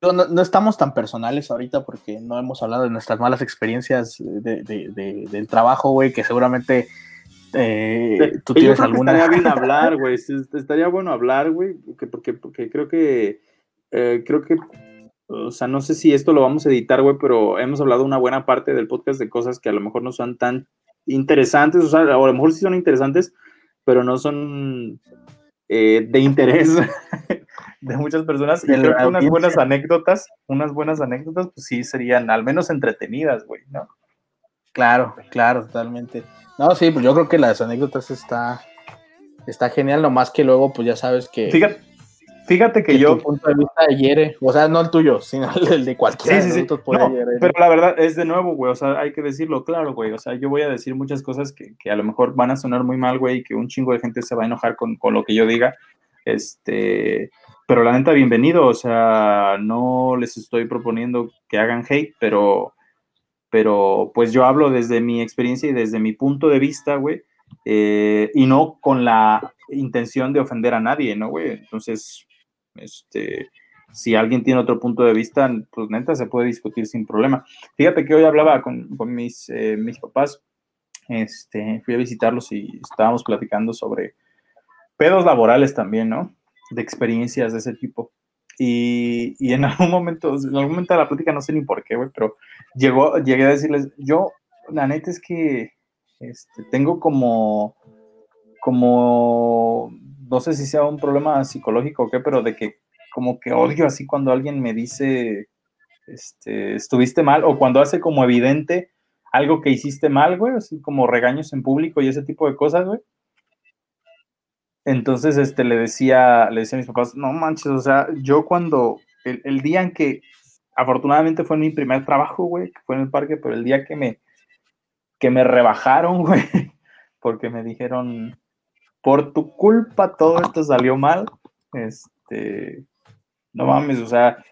No, no, estamos tan personales ahorita porque no hemos hablado de nuestras malas experiencias de, del trabajo, güey, que seguramente eh, tú tienes alguna. Estaría bien hablar, güey. Estaría bueno hablar, güey, porque, porque creo que eh, creo que, o sea, no sé si esto lo vamos a editar, güey, pero hemos hablado una buena parte del podcast de cosas que a lo mejor no son tan interesantes, o sea, a lo mejor sí son interesantes, pero no son eh, de interés de muchas personas. Y creo que unas buenas anécdotas, unas buenas anécdotas, pues sí serían al menos entretenidas, güey, ¿no? Claro, claro, totalmente. No, sí, pues yo creo que las anécdotas está, está genial, nomás que luego, pues ya sabes que. Fíjate, Fíjate que, yo. Tu punto de vista hiere, o sea, no el tuyo, sino el de cualquiera. Sí, sí, sí. pero la verdad es de nuevo, güey, o sea, hay que decirlo claro, güey. O sea, yo voy a decir muchas cosas que, que a lo mejor van a sonar muy mal, güey, y que un chingo de gente se va a enojar con, con lo que yo diga. Este, pero la neta, bienvenido, o sea, no les estoy proponiendo que hagan hate, pero, pero pues yo hablo desde mi experiencia y desde mi punto de vista, güey, eh, y no con la intención de ofender a nadie, ¿no, güey? Entonces, este, si alguien tiene otro punto de vista, pues neta se puede discutir sin problema. Fíjate que hoy hablaba con, mis, eh, mis papás, este, fui a visitarlos y estábamos platicando sobre pedos laborales también, ¿no? De experiencias de ese tipo. Y, y en algún momento, en algún momento de la plática, no sé ni por qué, güey, pero llegó, llegué a decirles, yo, la neta es que este, tengo como, como no sé si sea un problema psicológico o qué, pero de que como que odio así cuando alguien me dice, este, estuviste mal, o cuando hace como evidente algo que hiciste mal, güey, así como regaños en público y ese tipo de cosas, güey. Entonces, este, le decía, le decía a mis papás, no manches, o sea, yo cuando, el, el día en que, afortunadamente fue mi primer trabajo, güey, que fue en el parque, pero el día que me, que me rebajaron, güey, porque me dijeron, por tu culpa todo esto salió mal. Este, no mames, o sea,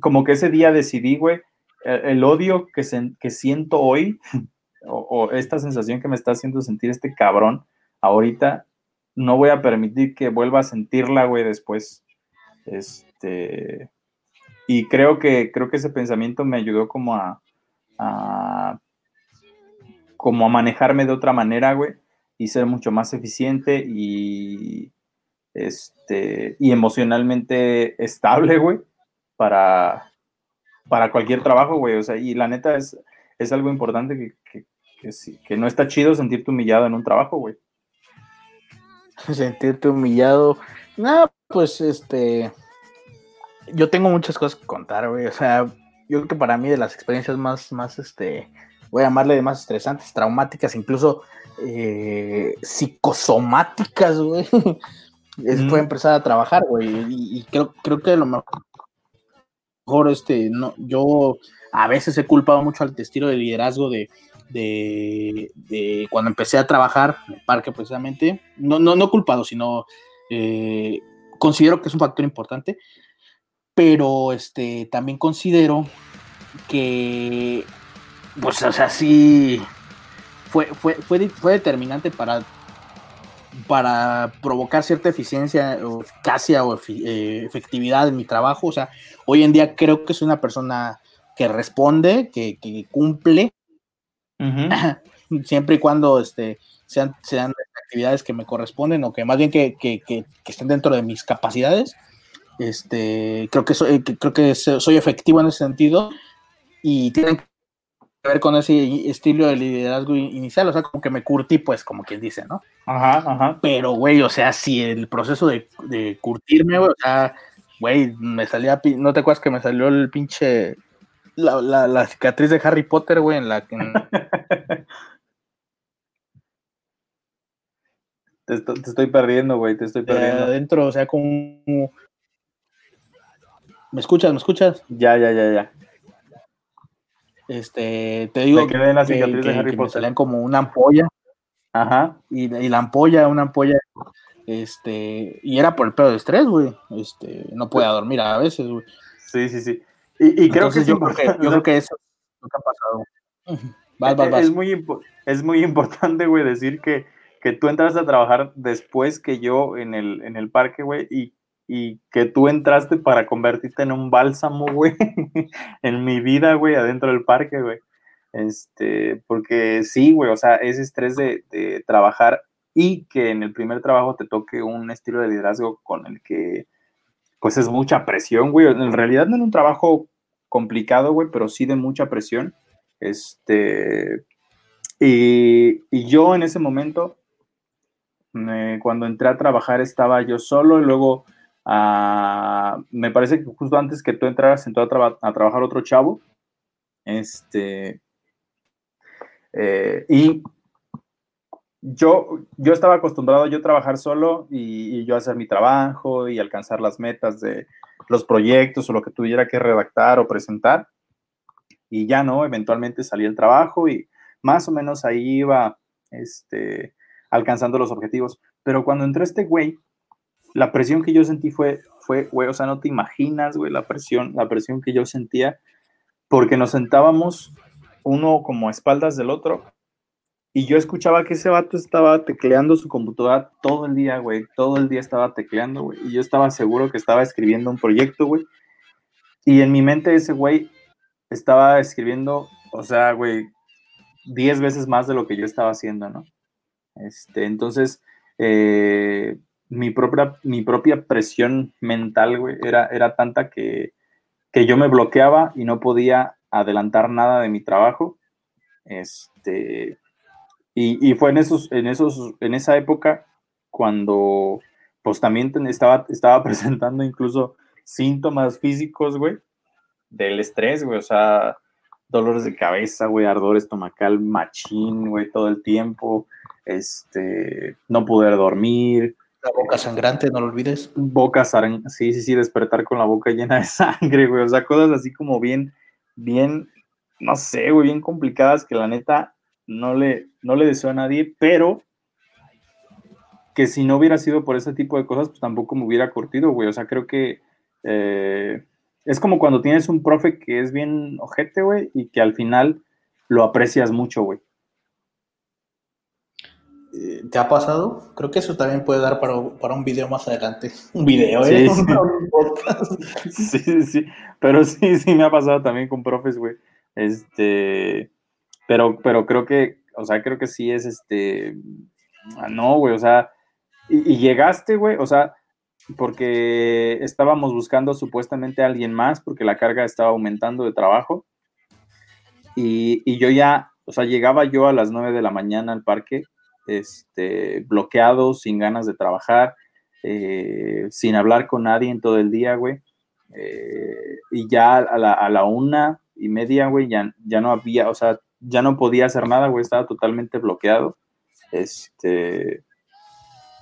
como que ese día decidí, güey, el, odio que, que siento hoy, o, esta sensación que me está haciendo sentir este cabrón, ahorita, no voy a permitir que vuelva a sentirla, güey, después. Este, y creo que, creo que ese pensamiento me ayudó como a, a como a manejarme de otra manera, güey y ser mucho más eficiente y, este, y emocionalmente estable, güey, para, para cualquier trabajo, güey. O sea, y la neta es, es algo importante que, que, que, no está chido sentirte humillado en un trabajo, güey. Sentirte humillado. No, pues este. Yo tengo muchas cosas que contar, güey. O sea, yo creo que para mí de las experiencias más, más, este, voy a llamarle de más estresantes, traumáticas, incluso eh, psicosomáticas, güey. Fue empezar a trabajar, güey. Y, creo, creo que lo mejor, este, no, yo a veces he culpado mucho al estilo de liderazgo de, de, cuando empecé a trabajar en el parque precisamente. No, no, no culpado, sino eh, considero que es un factor importante. Pero este, también considero que, pues, o sea, sí fue, fue, fue, determinante para, para provocar cierta eficiencia o eficacia o eh, efectividad en mi trabajo. O sea, hoy en día creo que soy una persona que responde, que, cumple, siempre y cuando este, sean, sean actividades que me corresponden o que más bien que, estén dentro de mis capacidades. Este, creo que soy, creo que soy efectivo en ese sentido y tienen ver con ese estilo de liderazgo inicial, o sea, como que me curtí, pues, como quien dice, ¿no? Ajá, ajá. Pero, güey, o sea, si el proceso de, curtirme, güey, o sea, güey, me salía, ¿no te acuerdas que me salió el pinche la, cicatriz de Harry Potter, güey, en la que... te, estoy perdiendo, güey, te estoy perdiendo. adentro, o sea, como... ¿Me escuchas? ¿Me escuchas? Ya, ya, ya, ya. Este, te digo que, la cicatriz de Harry Potter. salían como una ampolla. Ajá. Y, y, la ampolla, una ampolla, este, y era por el pedo de estrés, güey. Este, no podía dormir a veces, güey. Sí, sí, sí. Y, creo que yo, creo que, yo creo que eso es lo que ha pasado. Es, muy, es muy importante, güey, decir que, que tú entras a trabajar después que yo en el, en el parque, güey, y, y que tú entraste para convertirte en un bálsamo, güey, en mi vida, güey, adentro del parque, güey. Este, porque sí, güey, o sea, ese estrés de, trabajar y que en el primer trabajo te toque un estilo de liderazgo con el que pues es mucha presión, güey. En realidad no es un trabajo complicado, güey, pero sí de mucha presión. Este, y, yo en ese momento, cuando entré a trabajar, estaba yo solo y luego ah, me parece que justo antes que tú entraras, entró a, a trabajar otro chavo. Este, eh, y yo, yo estaba acostumbrado a yo trabajar solo y, yo hacer mi trabajo y alcanzar las metas de los proyectos o lo que tuviera que redactar o presentar. Y ya no, eventualmente salí el trabajo y más o menos ahí iba este, alcanzando los objetivos. Pero cuando entró este güey, la presión que yo sentí fue, fue, güey, o sea, no te imaginas, güey, la presión, la presión que yo sentía, porque nos sentábamos uno como a espaldas del otro y yo escuchaba que ese vato estaba tecleando su computadora todo el día, güey. Todo el día estaba tecleando, güey. Y yo estaba seguro que estaba escribiendo un proyecto, güey. Y en mi mente ese güey estaba escribiendo, o sea, güey, diez veces más de lo que yo estaba haciendo, ¿no? Este, entonces, eh, mi, propia, mi propia presión mental, güey, era, era tanta que, que yo me bloqueaba y no podía adelantar nada de mi trabajo. Este, y, fue en, esos, en, esos, en esa época cuando pues también estaba, estaba presentando incluso síntomas físicos, güey, del estrés, güey, o sea, dolores de cabeza, güey, ardor estomacal, machín, güey, todo el tiempo, este, no poder dormir. La boca sangrante, no lo olvides. Boca sangrante, sí, sí, sí, despertar con la boca llena de sangre, güey, o sea, cosas así como bien, bien, no sé, güey, bien complicadas que la neta no le, no le deseo a nadie, pero que si no hubiera sido por ese tipo de cosas, pues tampoco me hubiera curtido, güey. O sea, creo que eh, es como cuando tienes un profe que es bien ojete, güey, y que al final lo aprecias mucho, güey. Eh, ¿Te ha pasado? Creo que eso también puede dar para, un video más adelante. Un video, ¿eh? Sí, sí. sí, sí, Pero sí, sí me ha pasado también con profes, güey. Este, pero, pero creo que, o sea, creo que sí es este, ah, no, güey, o sea, y, llegaste, güey, o sea, porque estábamos buscando supuestamente a alguien más, porque la carga estaba aumentando de trabajo. Y, y, yo ya, o sea, llegaba yo a las 9 de la mañana al parque, este, bloqueado, sin ganas de trabajar, eh, sin hablar con nadie en todo el día, güey. Eh, y ya a la, a la, una y media, güey, ya, ya no había, o sea, ya no podía hacer nada, güey, estaba totalmente bloqueado. Este,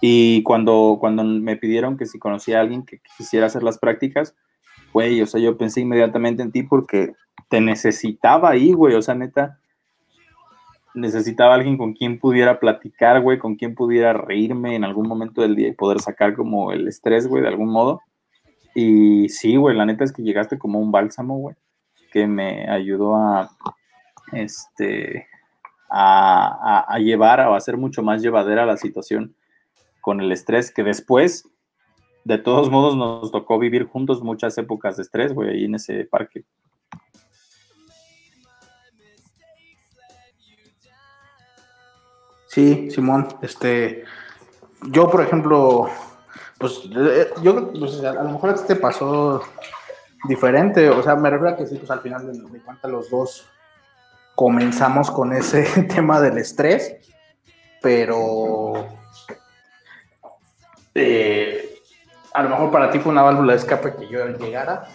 y cuando, cuando me pidieron que si conocía a alguien que quisiera hacer las prácticas, güey, o sea, yo pensé inmediatamente en ti porque te necesitaba ahí, güey, o sea, neta, necesitaba alguien con quien pudiera platicar, güey, con quien pudiera reírme en algún momento del día y poder sacar como el estrés, güey, de algún modo. Y sí, güey, la neta es que llegaste como un bálsamo, güey, que me ayudó a, este, a, llevar o a hacer mucho más llevadera la situación con el estrés que después, de todos modos, nos tocó vivir juntos muchas épocas de estrés, güey, ahí en ese parque. Sí, Simón, este, yo por ejemplo, pues eh, yo pues, a lo mejor te pasó diferente, o sea, me refiero a que sí, pues al final de, de cuentas los dos comenzamos con ese tema del estrés, pero eh, a lo mejor para ti fue una válvula de escape que yo llegara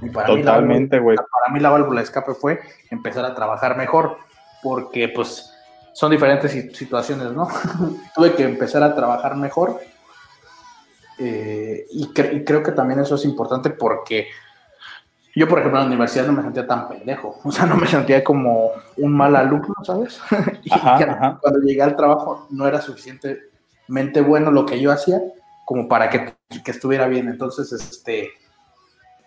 Y para Totalmente, güey. Para mí la válvula de escape fue empezar a trabajar mejor, porque pues son diferentes situaciones, ¿no? Tuve que empezar a trabajar mejor eh, y, creo que también eso es importante porque yo, por ejemplo, en la universidad no me sentía tan pendejo, o sea, no me sentía como un mal alumno, ¿sabes? y cuando llegué al trabajo no era suficientemente bueno lo que yo hacía como para que, que estuviera bien. Entonces, este,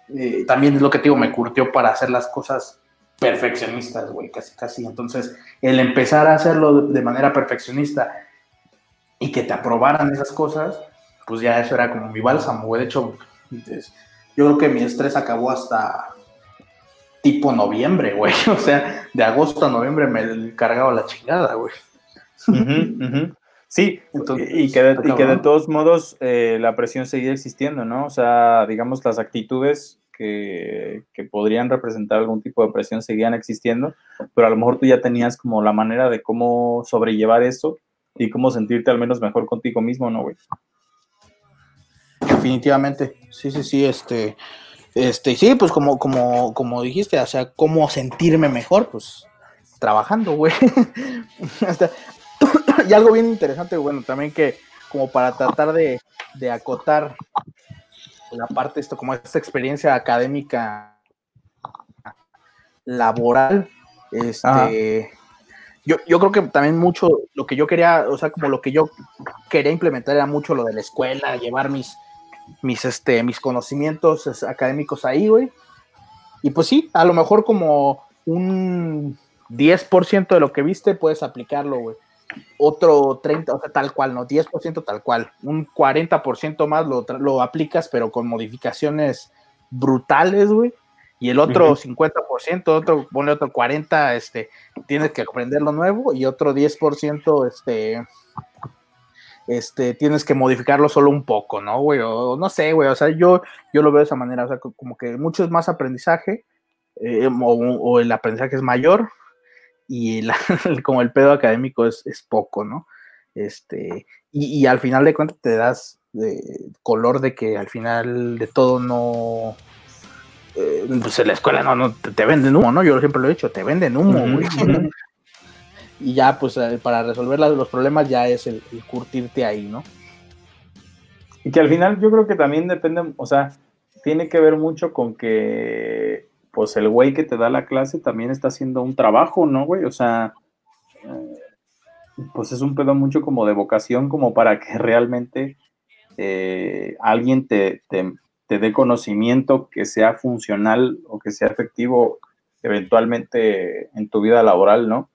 eh, también es lo que te digo, me curtió para hacer las cosas perfeccionistas, güey, casi, casi. Entonces, el empezar a hacerlo de manera perfeccionista y que te aprobaran esas cosas, pues ya eso era como mi bálsamo, güey. De hecho, yo creo que mi estrés acabó hasta tipo noviembre, güey. O sea, de agosto a noviembre me cargaba la chingada, güey. Sí, y, que de, y que de todos modos eh, la presión seguía existiendo, ¿no? O sea, digamos, las actitudes que, podrían representar algún tipo de presión seguían existiendo, pero a lo mejor tú ya tenías como la manera de cómo sobrellevar eso y cómo sentirte al menos mejor contigo mismo, ¿no, güey? Definitivamente, sí, sí, sí, este, este, sí, pues como, como, como dijiste, o sea, cómo sentirme mejor, pues trabajando, güey. y algo bien interesante, bueno, también que como para tratar de, acotar la parte, esto, como esta experiencia académica laboral, este, yo, yo creo que también mucho lo que yo quería, o sea, como lo que yo quería implementar era mucho lo de la escuela, llevar mis, mis, este, mis conocimientos académicos ahí, güey. Y pues sí, a lo mejor como un 10% de lo que viste puedes aplicarlo, güey. Otro 30, o sea, tal cual, no, 10% tal cual. Un 40% más lo, lo aplicas, pero con modificaciones brutales, güey. Y el otro 50%, otro, pone otro 40%, este, tienes que aprender lo nuevo y otro 10%, este, este, tienes que modificarlo solo un poco, ¿no, güey? O no sé, güey, o sea, yo, yo lo veo de esa manera, o sea, como que mucho es más aprendizaje, eh, o, el aprendizaje es mayor, y como el pedo académico es, poco, ¿no? Este, y, al final de cuentas te das color de que al final de todo no, eh, pues en la escuela no, no te, venden humo, ¿no? Yo siempre lo he dicho, te venden humo, güey y ya pues eh, para resolver los problemas ya es el, curtirte ahí, ¿no? Y que al final yo creo que también depende, o sea, tiene que ver mucho con que pues el güey que te da la clase también está haciendo un trabajo, ¿no, güey? O sea, eh, pues es un pedo mucho como de vocación, como para que realmente eh, alguien te, te, te dé conocimiento que sea funcional o que sea efectivo eventualmente en tu vida laboral, ¿no?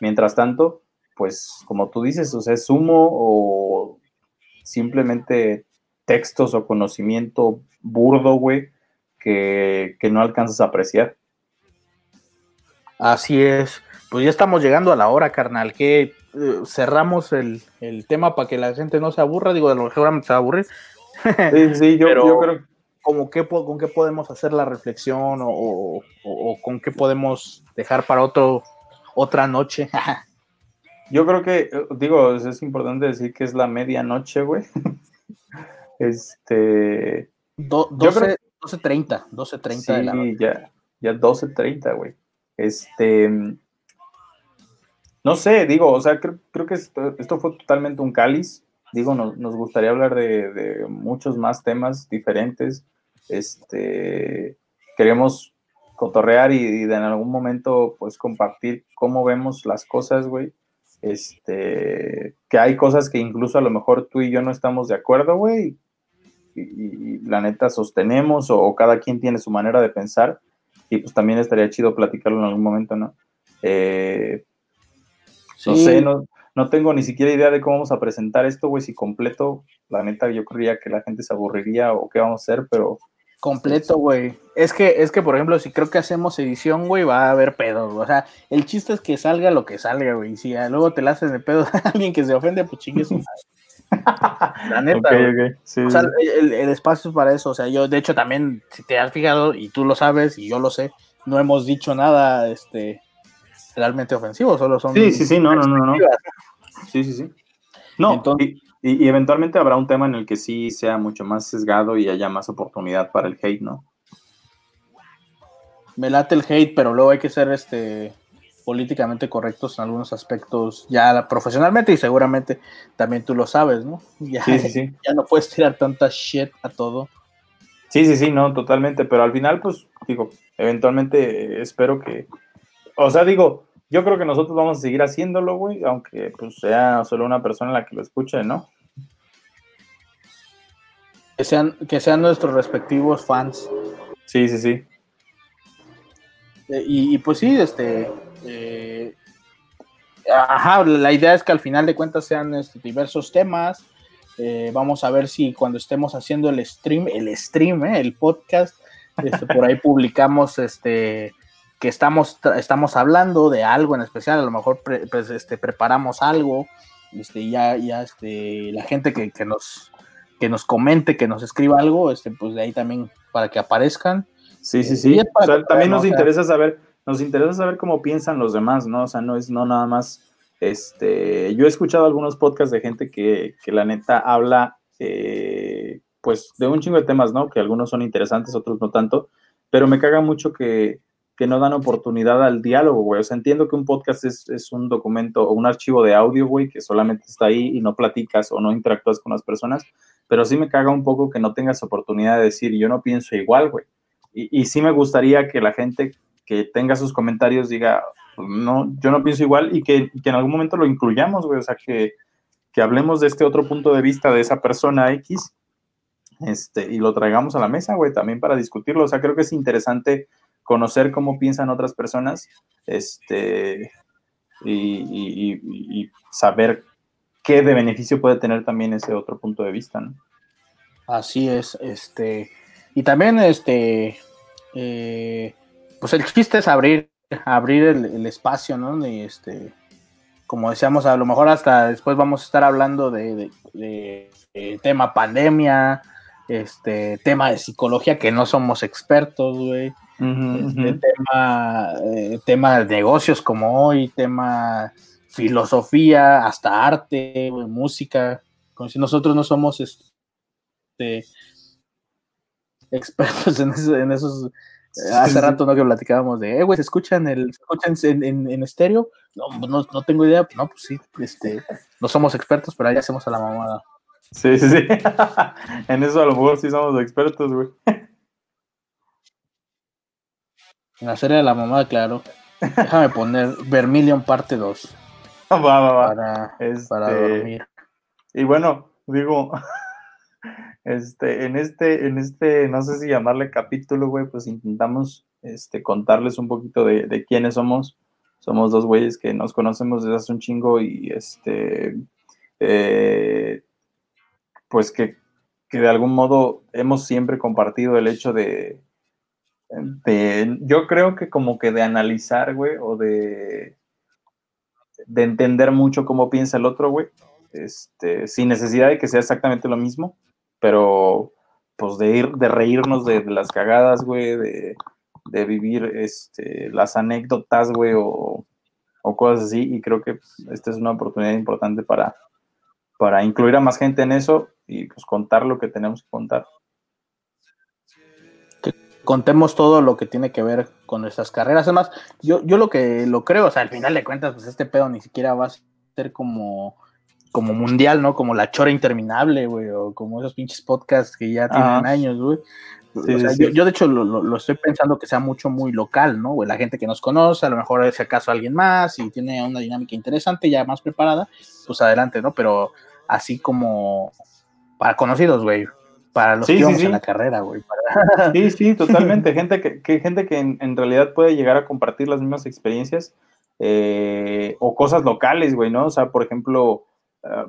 Mientras tanto, pues como tú dices, o sea, es humo o simplemente textos o conocimiento burdo, güey, que, no alcanzas a apreciar. Así es. Pues ya estamos llegando a la hora, carnal, que eh, cerramos el, tema para que la gente no se aburra. Digo, de lo que seguramente se va a aburrir. Sí, sí, yo, yo creo como qué, con qué podemos hacer la reflexión o, o, con qué podemos dejar para otro otra noche. Yo creo que, eh, digo, es importante decir que es la medianoche, güey. este. 12.30, 12.30 sí, de la ya, ya 12.30, güey. Este. No sé, digo, o sea, creo, que esto, fue totalmente un cáliz. Digo, nos, nos gustaría hablar de, de, muchos más temas diferentes. Este, queremos cotorrear y, en algún momento pues compartir cómo vemos las cosas, güey. Este, que hay cosas que incluso a lo mejor tú y yo no estamos de acuerdo, güey, y, la neta sostenemos o, cada quien tiene su manera de pensar y pues también estaría chido platicarlo en algún momento, ¿no? Eh, no sé, no, no tengo ni siquiera idea de cómo vamos a presentar esto, güey, si completo, la neta yo creía que la gente se aburriría o qué vamos a hacer, pero Completo, güey. Es que, es que, por ejemplo, si creo que hacemos edición, güey, va a haber pedos. O sea, el chiste es que salga lo que salga, güey. Si luego te la haces de pedo a alguien que se ofende, pues chingues La neta. O sea, el, espacio es para eso. O sea, yo, de hecho, también, si te has fijado, y tú lo sabes, y yo lo sé, no hemos dicho nada este realmente ofensivo, solo son. Sí, sí, sí, no, no, no, no. Sí, sí, sí. No, Entonces, y, eventualmente habrá un tema en el que sí sea mucho más sesgado y haya más oportunidad para el hate, ¿no? me late el hate, pero luego hay que ser este políticamente correctos en algunos aspectos ya profesionalmente y seguramente también tú lo sabes, ¿no? Ya, sí, sí, sí. ya no puedes tirar tanta shit a todo. Sí, sí, sí, no, totalmente, pero al final, pues, digo, eventualmente espero que, o sea, digo, yo creo que nosotros vamos a seguir haciéndolo, güey, aunque pues sea solo una persona la que lo escuche, ¿no? Que sean, que sean nuestros respectivos fans. Sí, sí, sí. Eh, y, pues sí, este. Eh, ajá, la idea es que al final de cuentas sean este, diversos temas. Eh, vamos a ver si cuando estemos haciendo el stream, el stream, el podcast, este, por ahí publicamos este que estamos, estamos hablando de algo en especial, a lo mejor pues, este, preparamos algo, este, ya, ya este, la gente que, nos, que nos comente, que nos escriba algo, este, pues de ahí también para que aparezcan. Sí, sí, sí. también nos interesa saber, nos interesa saber cómo piensan los demás, ¿no? O sea, no es no nada más, este, yo he escuchado algunos podcasts de gente que, la neta habla, eh, pues, de un chingo de temas, ¿no? Que algunos son interesantes, otros no tanto, pero me caga mucho que que no dan oportunidad al diálogo, güey. O sea, entiendo que un podcast es, un documento o un archivo de audio, güey, que solamente está ahí y no platicas o no interactúas con las personas, pero sí me caga un poco que no tengas oportunidad de decir, yo no pienso igual, güey. Y, sí me gustaría que la gente que tenga sus comentarios diga, no, yo no pienso igual y que, en algún momento lo incluyamos, güey. O sea, que, que hablemos de este otro punto de vista de esa persona X este, y lo traigamos a la mesa, güey, también para discutirlo. O sea, creo que es interesante conocer cómo piensan otras personas este, y, saber qué de beneficio puede tener también ese otro punto de vista, ¿no? Así es, este, y también, este, eh, pues el chiste es abrir, abrir el, espacio, ¿no? Y este, como decíamos, a lo mejor hasta después vamos a estar hablando de, de tema pandemia, este, tema de psicología, que no somos expertos, güey. Este, tema, eh, tema de negocios como hoy, tema filosofía, hasta arte, música, como si nosotros no somos este, expertos en, esos... Hace rato no que platicábamos de, eh, güey, ¿se escuchan, el, en, estéreo? No, no, no, tengo idea, no, pues sí, este, no somos expertos, pero ahí hacemos a la mamada. Sí, sí, sí. en eso a lo mejor sí somos expertos, güey. En la serie de la mamá, claro. Déjame poner Vermilion parte 2. Va, va, va. Para, este, dormir. Y bueno, digo, este, en este, en este, no sé si llamarle capítulo, güey, pues intentamos este, contarles un poquito de, quiénes somos. Somos dos güeyes que nos conocemos desde hace un chingo y este, eh, pues que, que de algún modo hemos siempre compartido el hecho de, yo creo que como que de analizar, güey, o de, de entender mucho cómo piensa el otro, güey, este, sin necesidad de que sea exactamente lo mismo, pero pues de ir, de reírnos de, las cagadas, güey, de, vivir este, las anécdotas, güey, o, cosas así, y creo que esta es una oportunidad importante para, para incluir a más gente en eso y pues contar lo que tenemos que contar contemos todo lo que tiene que ver con nuestras carreras. Además, yo, yo lo que lo creo, o sea, al final de cuentas, pues este pedo ni siquiera va a ser como, como mundial, ¿no? Como la chora interminable, güey, o como esos pinches podcasts que ya tienen años, güey. Yo, de hecho lo, estoy pensando que sea mucho muy local, ¿no? Güey, la gente que nos conoce, a lo mejor si acaso alguien más y tiene una dinámica interesante, ya más preparada, pues adelante, ¿no? Pero así como para conocidos, güey, para los que en la carrera, güey. Sí, sí, totalmente. gente que, gente que en, realidad puede llegar a compartir las mismas experiencias eh, o cosas locales, güey, ¿no? O sea, por ejemplo, ah,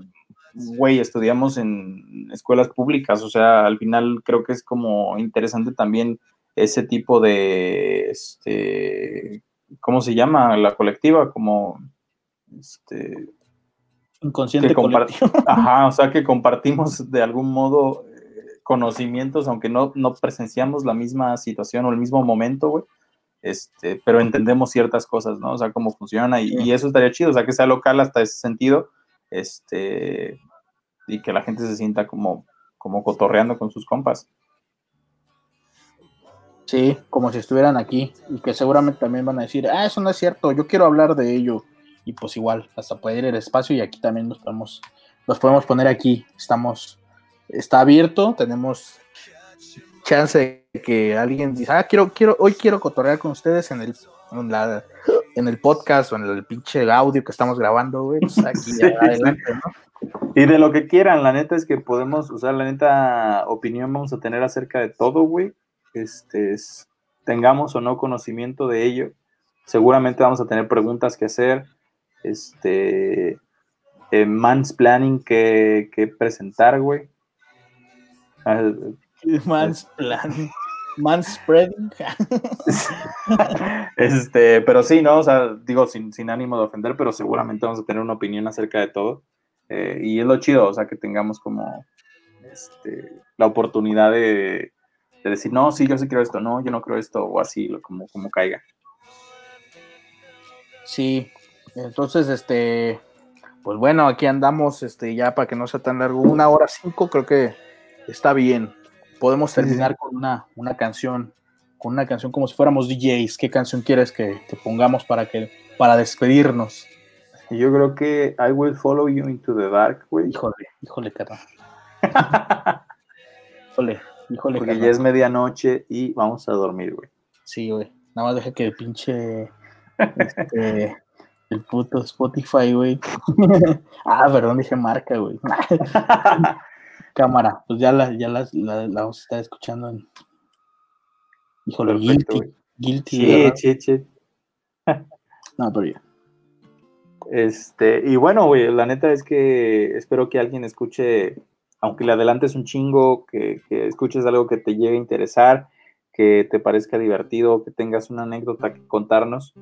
güey, estudiamos en escuelas públicas, o sea, al final creo que es como interesante también ese tipo de, este, ¿cómo se llama? La colectiva, como, este... Inconsciente colectivo. Ajá, o sea, que compartimos de algún modo conocimientos, aunque no, no presenciamos la misma situación o el mismo momento, güey. Este, pero entendemos ciertas cosas, ¿no? O sea, cómo funciona y, eso estaría chido, o sea, que sea local hasta ese sentido, este, y que la gente se sienta como, como cotorreando con sus compas. Sí, como si estuvieran aquí y que seguramente también van a decir, ah, eso no es cierto, yo quiero hablar de ello. Y pues igual, hasta puede ir el espacio y aquí también nos podemos, nos podemos poner aquí. Estamos, está abierto, tenemos chance de que alguien diga, ah, quiero, quiero, hoy quiero cotorrear con ustedes en el, en, la, en el podcast o en el pinche audio que estamos grabando, güey. Pues aquí adelante, ¿no? Y de lo que quieran, la neta es que podemos usar, la neta opinión vamos a tener acerca de todo, güey. Este, es, tengamos o no conocimiento de ello. Seguramente vamos a tener preguntas que hacer, este, eh, mansplaining que, que presentar, güey. Ah, Mansplaining. Manspreading. este, pero sí, ¿no? O sea, digo, sin, ánimo de ofender, pero seguramente vamos a tener una opinión acerca de todo. Eh, y es lo chido, o sea, que tengamos como este, la oportunidad de, decir, no, sí, yo sí creo esto, no, yo no creo esto, o así, como, como caiga. Sí, entonces, este, pues bueno, aquí andamos, este, ya para que no sea tan largo, una hora cinco, creo que está bien podemos terminar con una, una canción, con una canción como si fuéramos DJs. ¿Qué canción quieres que, pongamos para que para despedirnos? Yo creo que I Will Follow You Into the Dark, güey. Híjole, híjole, cara. híjole, híjole, Porque ya es medianoche y vamos a dormir, güey. Sí, güey. Nada más deja que el pinche. Este, el puto Spotify, güey. ah, perdón, dije marca, güey. Cámara, pues ya la, ya la, vamos a estar escuchando en. Híjole, guilty. Guilty. Sí, sí, sí. no, pero ya. Este, y bueno, güey, la neta es que espero que alguien escuche, aunque le adelantes un chingo, que, que escuches algo que te llegue a interesar, que te parezca divertido, que tengas una anécdota que contarnos.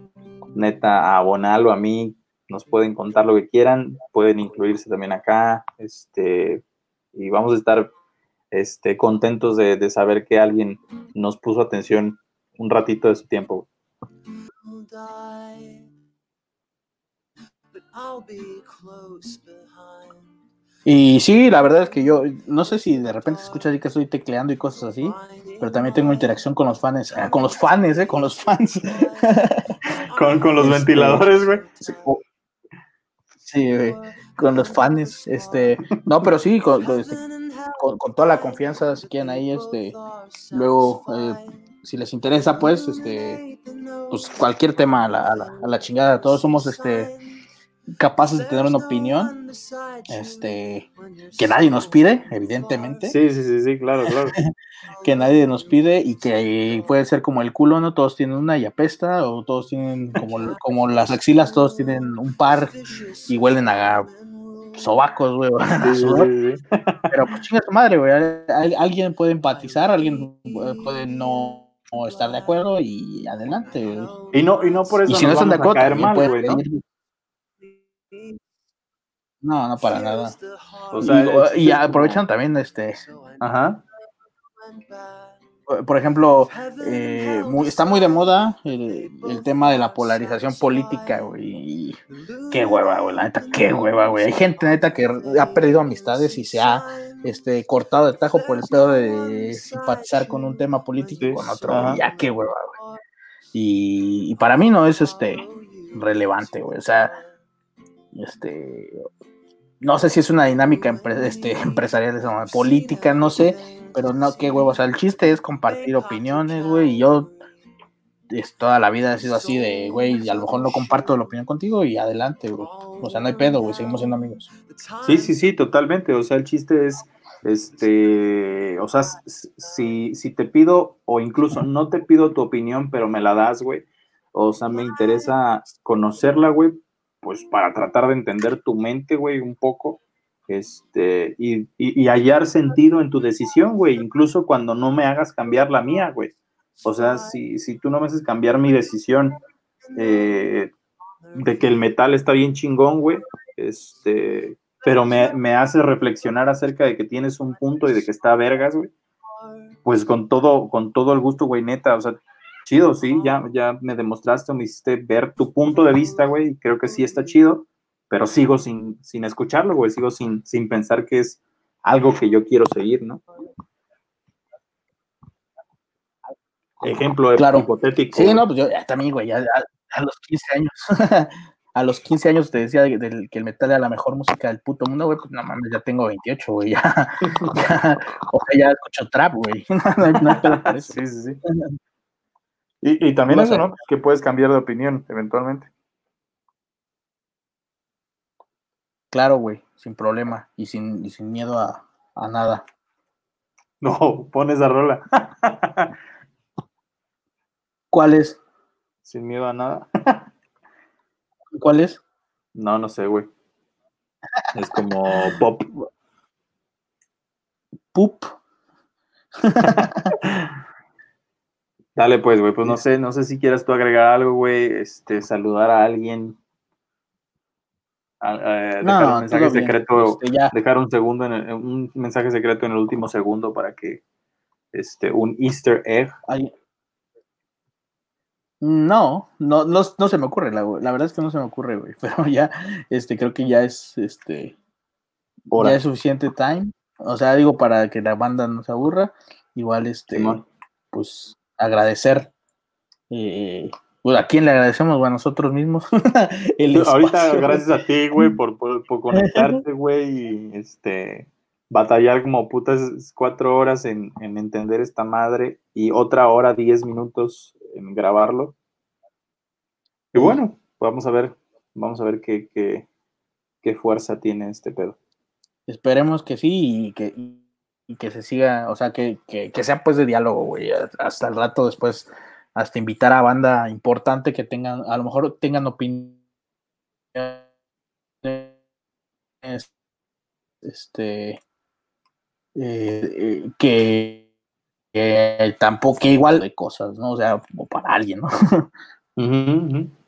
Neta, a Bonalo, a mí, nos pueden contar lo que quieran, pueden incluirse también acá. Este, y vamos a estar este, contentos de, saber que alguien nos puso atención un ratito de su tiempo. Y sí, la verdad es que yo no sé si de repente se escucha así que estoy tecleando y cosas así, pero también tengo interacción con los fans, ah, con los fans, eh, con los fans. con, los este, ventiladores, güey. Sí, güey con los fans, este, no, pero sí, este, con, con, toda la confianza, si quieren ahí, este, luego, eh, si les interesa, pues, este, pues cualquier tema a la, a la, a la chingada, todos somos, este, capaces de tener una opinión, este, que nadie nos pide, evidentemente. Sí, sí, sí, sí, claro, claro. que nadie nos pide y que puede ser como el culo, ¿no? Todos tienen una y apesta, o todos tienen como, como las axilas, todos tienen un par y huelen a sobacos, güey. Pero pues chinga tu madre, güey. Alguien puede empatizar, alguien puede no estar de acuerdo y adelante, Y no, y no por eso y si no están de acuerdo, caer mal, güey, ¿no? No, no para nada. y, aprovechan también este. Ajá. Por ejemplo, eh, está muy de moda el, tema de la polarización política, güey. Qué hueva, güey, la neta, qué hueva, güey. Hay gente, neta, que ha perdido amistades y se ha este, cortado el tajo por el pedo de simpatizar con un tema político y con otro. Ya, qué hueva, güey. Y, y, para mí no es este relevante, güey. O sea, este, no sé si es una dinámica este, empresarial, política, no sé, pero no, qué huevo, o sea, el chiste es compartir opiniones, güey, y yo es, toda la vida he sido así de, güey, y a lo mejor no comparto la opinión contigo y adelante, güey. O sea, no hay pedo, güey, seguimos siendo amigos. Sí, sí, sí, totalmente, o sea, el chiste es, este, o sea, si, si te pido, o incluso no te pido tu opinión, pero me la das, güey, o sea, me interesa conocerla, güey, pues para tratar de entender tu mente, güey, un poco, este, y, hallar sentido en tu decisión, güey, incluso cuando no me hagas cambiar la mía, güey. O sea, si, si tú no me haces cambiar mi decisión eh, de que el metal está bien chingón, güey, este, pero me, me hace reflexionar acerca de que tienes un punto y de que está vergas, güey, pues con todo, con todo el gusto, güey, neta, o sea, chido, sí, ya, ya me demostraste, me hiciste ver tu punto de vista, güey, y creo que sí está chido, pero sigo sin, sin escucharlo, güey, sigo sin, sin pensar que es algo que yo quiero seguir, ¿no? ejemplo Claro. hipotético. Sí, no, pues yo ya también, güey, ya, a los 15 años. a los 15 años te decía de- que el metal era la mejor música del puto mundo, güey, pues no mames, ya tengo 28, güey, ya, ya, o sea, ya escucho trap, güey, no, no. Sí, sí, sí. Y, y también No eso. ¿no? Que puedes cambiar de opinión eventualmente. Claro, güey, sin problema y sin, y sin miedo a, a nada. No, pones esa rola. ¿Cuál es? Sin miedo a nada. ¿Cuál es? No, no sé, güey. Es como pop. Pup. Dale, pues, güey. Pues no sé, no sé si quieras tú agregar algo, güey. Este, saludar a alguien. Dejar un mensaje secreto. este. Dejar un segundo en el- un mensaje secreto en el último segundo para que este un Easter egg. Ay. No, no, no, no se me ocurre, la, la verdad es que no se me ocurre, güey, pero ya, este, creo que ya es, este, Hora. ya es suficiente time, o sea, digo, para que la banda no se aburra, igual, este, Simón. pues, agradecer, eh, pues, ¿a quién le agradecemos? Bueno, a nosotros mismos, el Ahorita, gracias a ti, güey, por, por, por conectarte, güey, y este batallar como putas cuatro horas en, en entender esta madre y otra hora, diez minutos en grabarlo. Y bueno, vamos a ver, vamos a ver qué, qué, qué fuerza tiene este pedo. Esperemos que sí y que, y que se siga, o sea, que, que, que sea pues de diálogo, güey, hasta el rato después, hasta invitar a banda importante que tengan, a lo mejor tengan opiniones, este, eh, eh, que, que tampoco, que igual de cosas, ¿no? O sea, como para alguien, ¿no?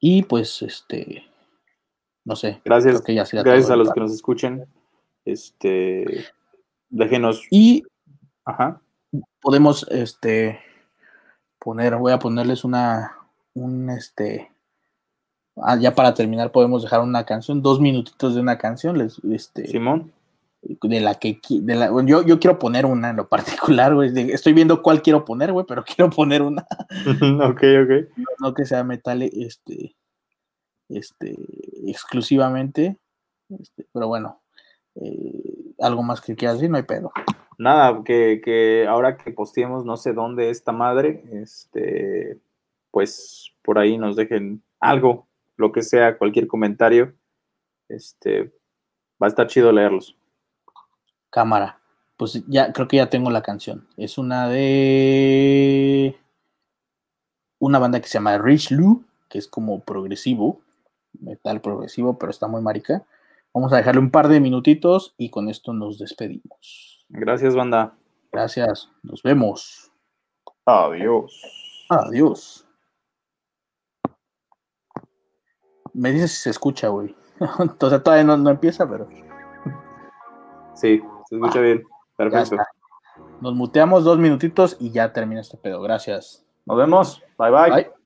Y pues, este, no sé, Gracias, que ya gracias a los que nos escuchen. Este, déjenos, Y ajá, podemos este poner, voy a ponerles una, un este, ah, ya para terminar podemos dejar una canción, dos minutitos de una canción, les, este, Simón. de la que, de la, bueno, yo, yo quiero poner una en lo particular, güey, estoy viendo cuál quiero poner, güey, pero quiero poner una, ok, ok. no, no que sea metal, este, este, exclusivamente, este, pero bueno, eh, algo más que quieras decir, no hay pedo. Nada, que, que ahora que posteemos no sé dónde esta madre, este, pues por ahí nos dejen algo, lo que sea, cualquier comentario. Este, va a estar chido leerlos. Cámara. Pues ya, creo que ya tengo la canción. Es una de una banda que se llama Rich Lou, que es como progresivo, metal progresivo, pero está muy marica. Vamos a dejarle un par de minutitos y con esto nos despedimos. Gracias, banda. Gracias, nos vemos. Adiós. Adiós. Me dices si se escucha, güey. Entonces todavía no, no empieza, pero Sí, se escucha bien. Perfecto. Nos muteamos dos minutitos y ya termina este pedo. Gracias. Nos vemos. Bye bye. Bye.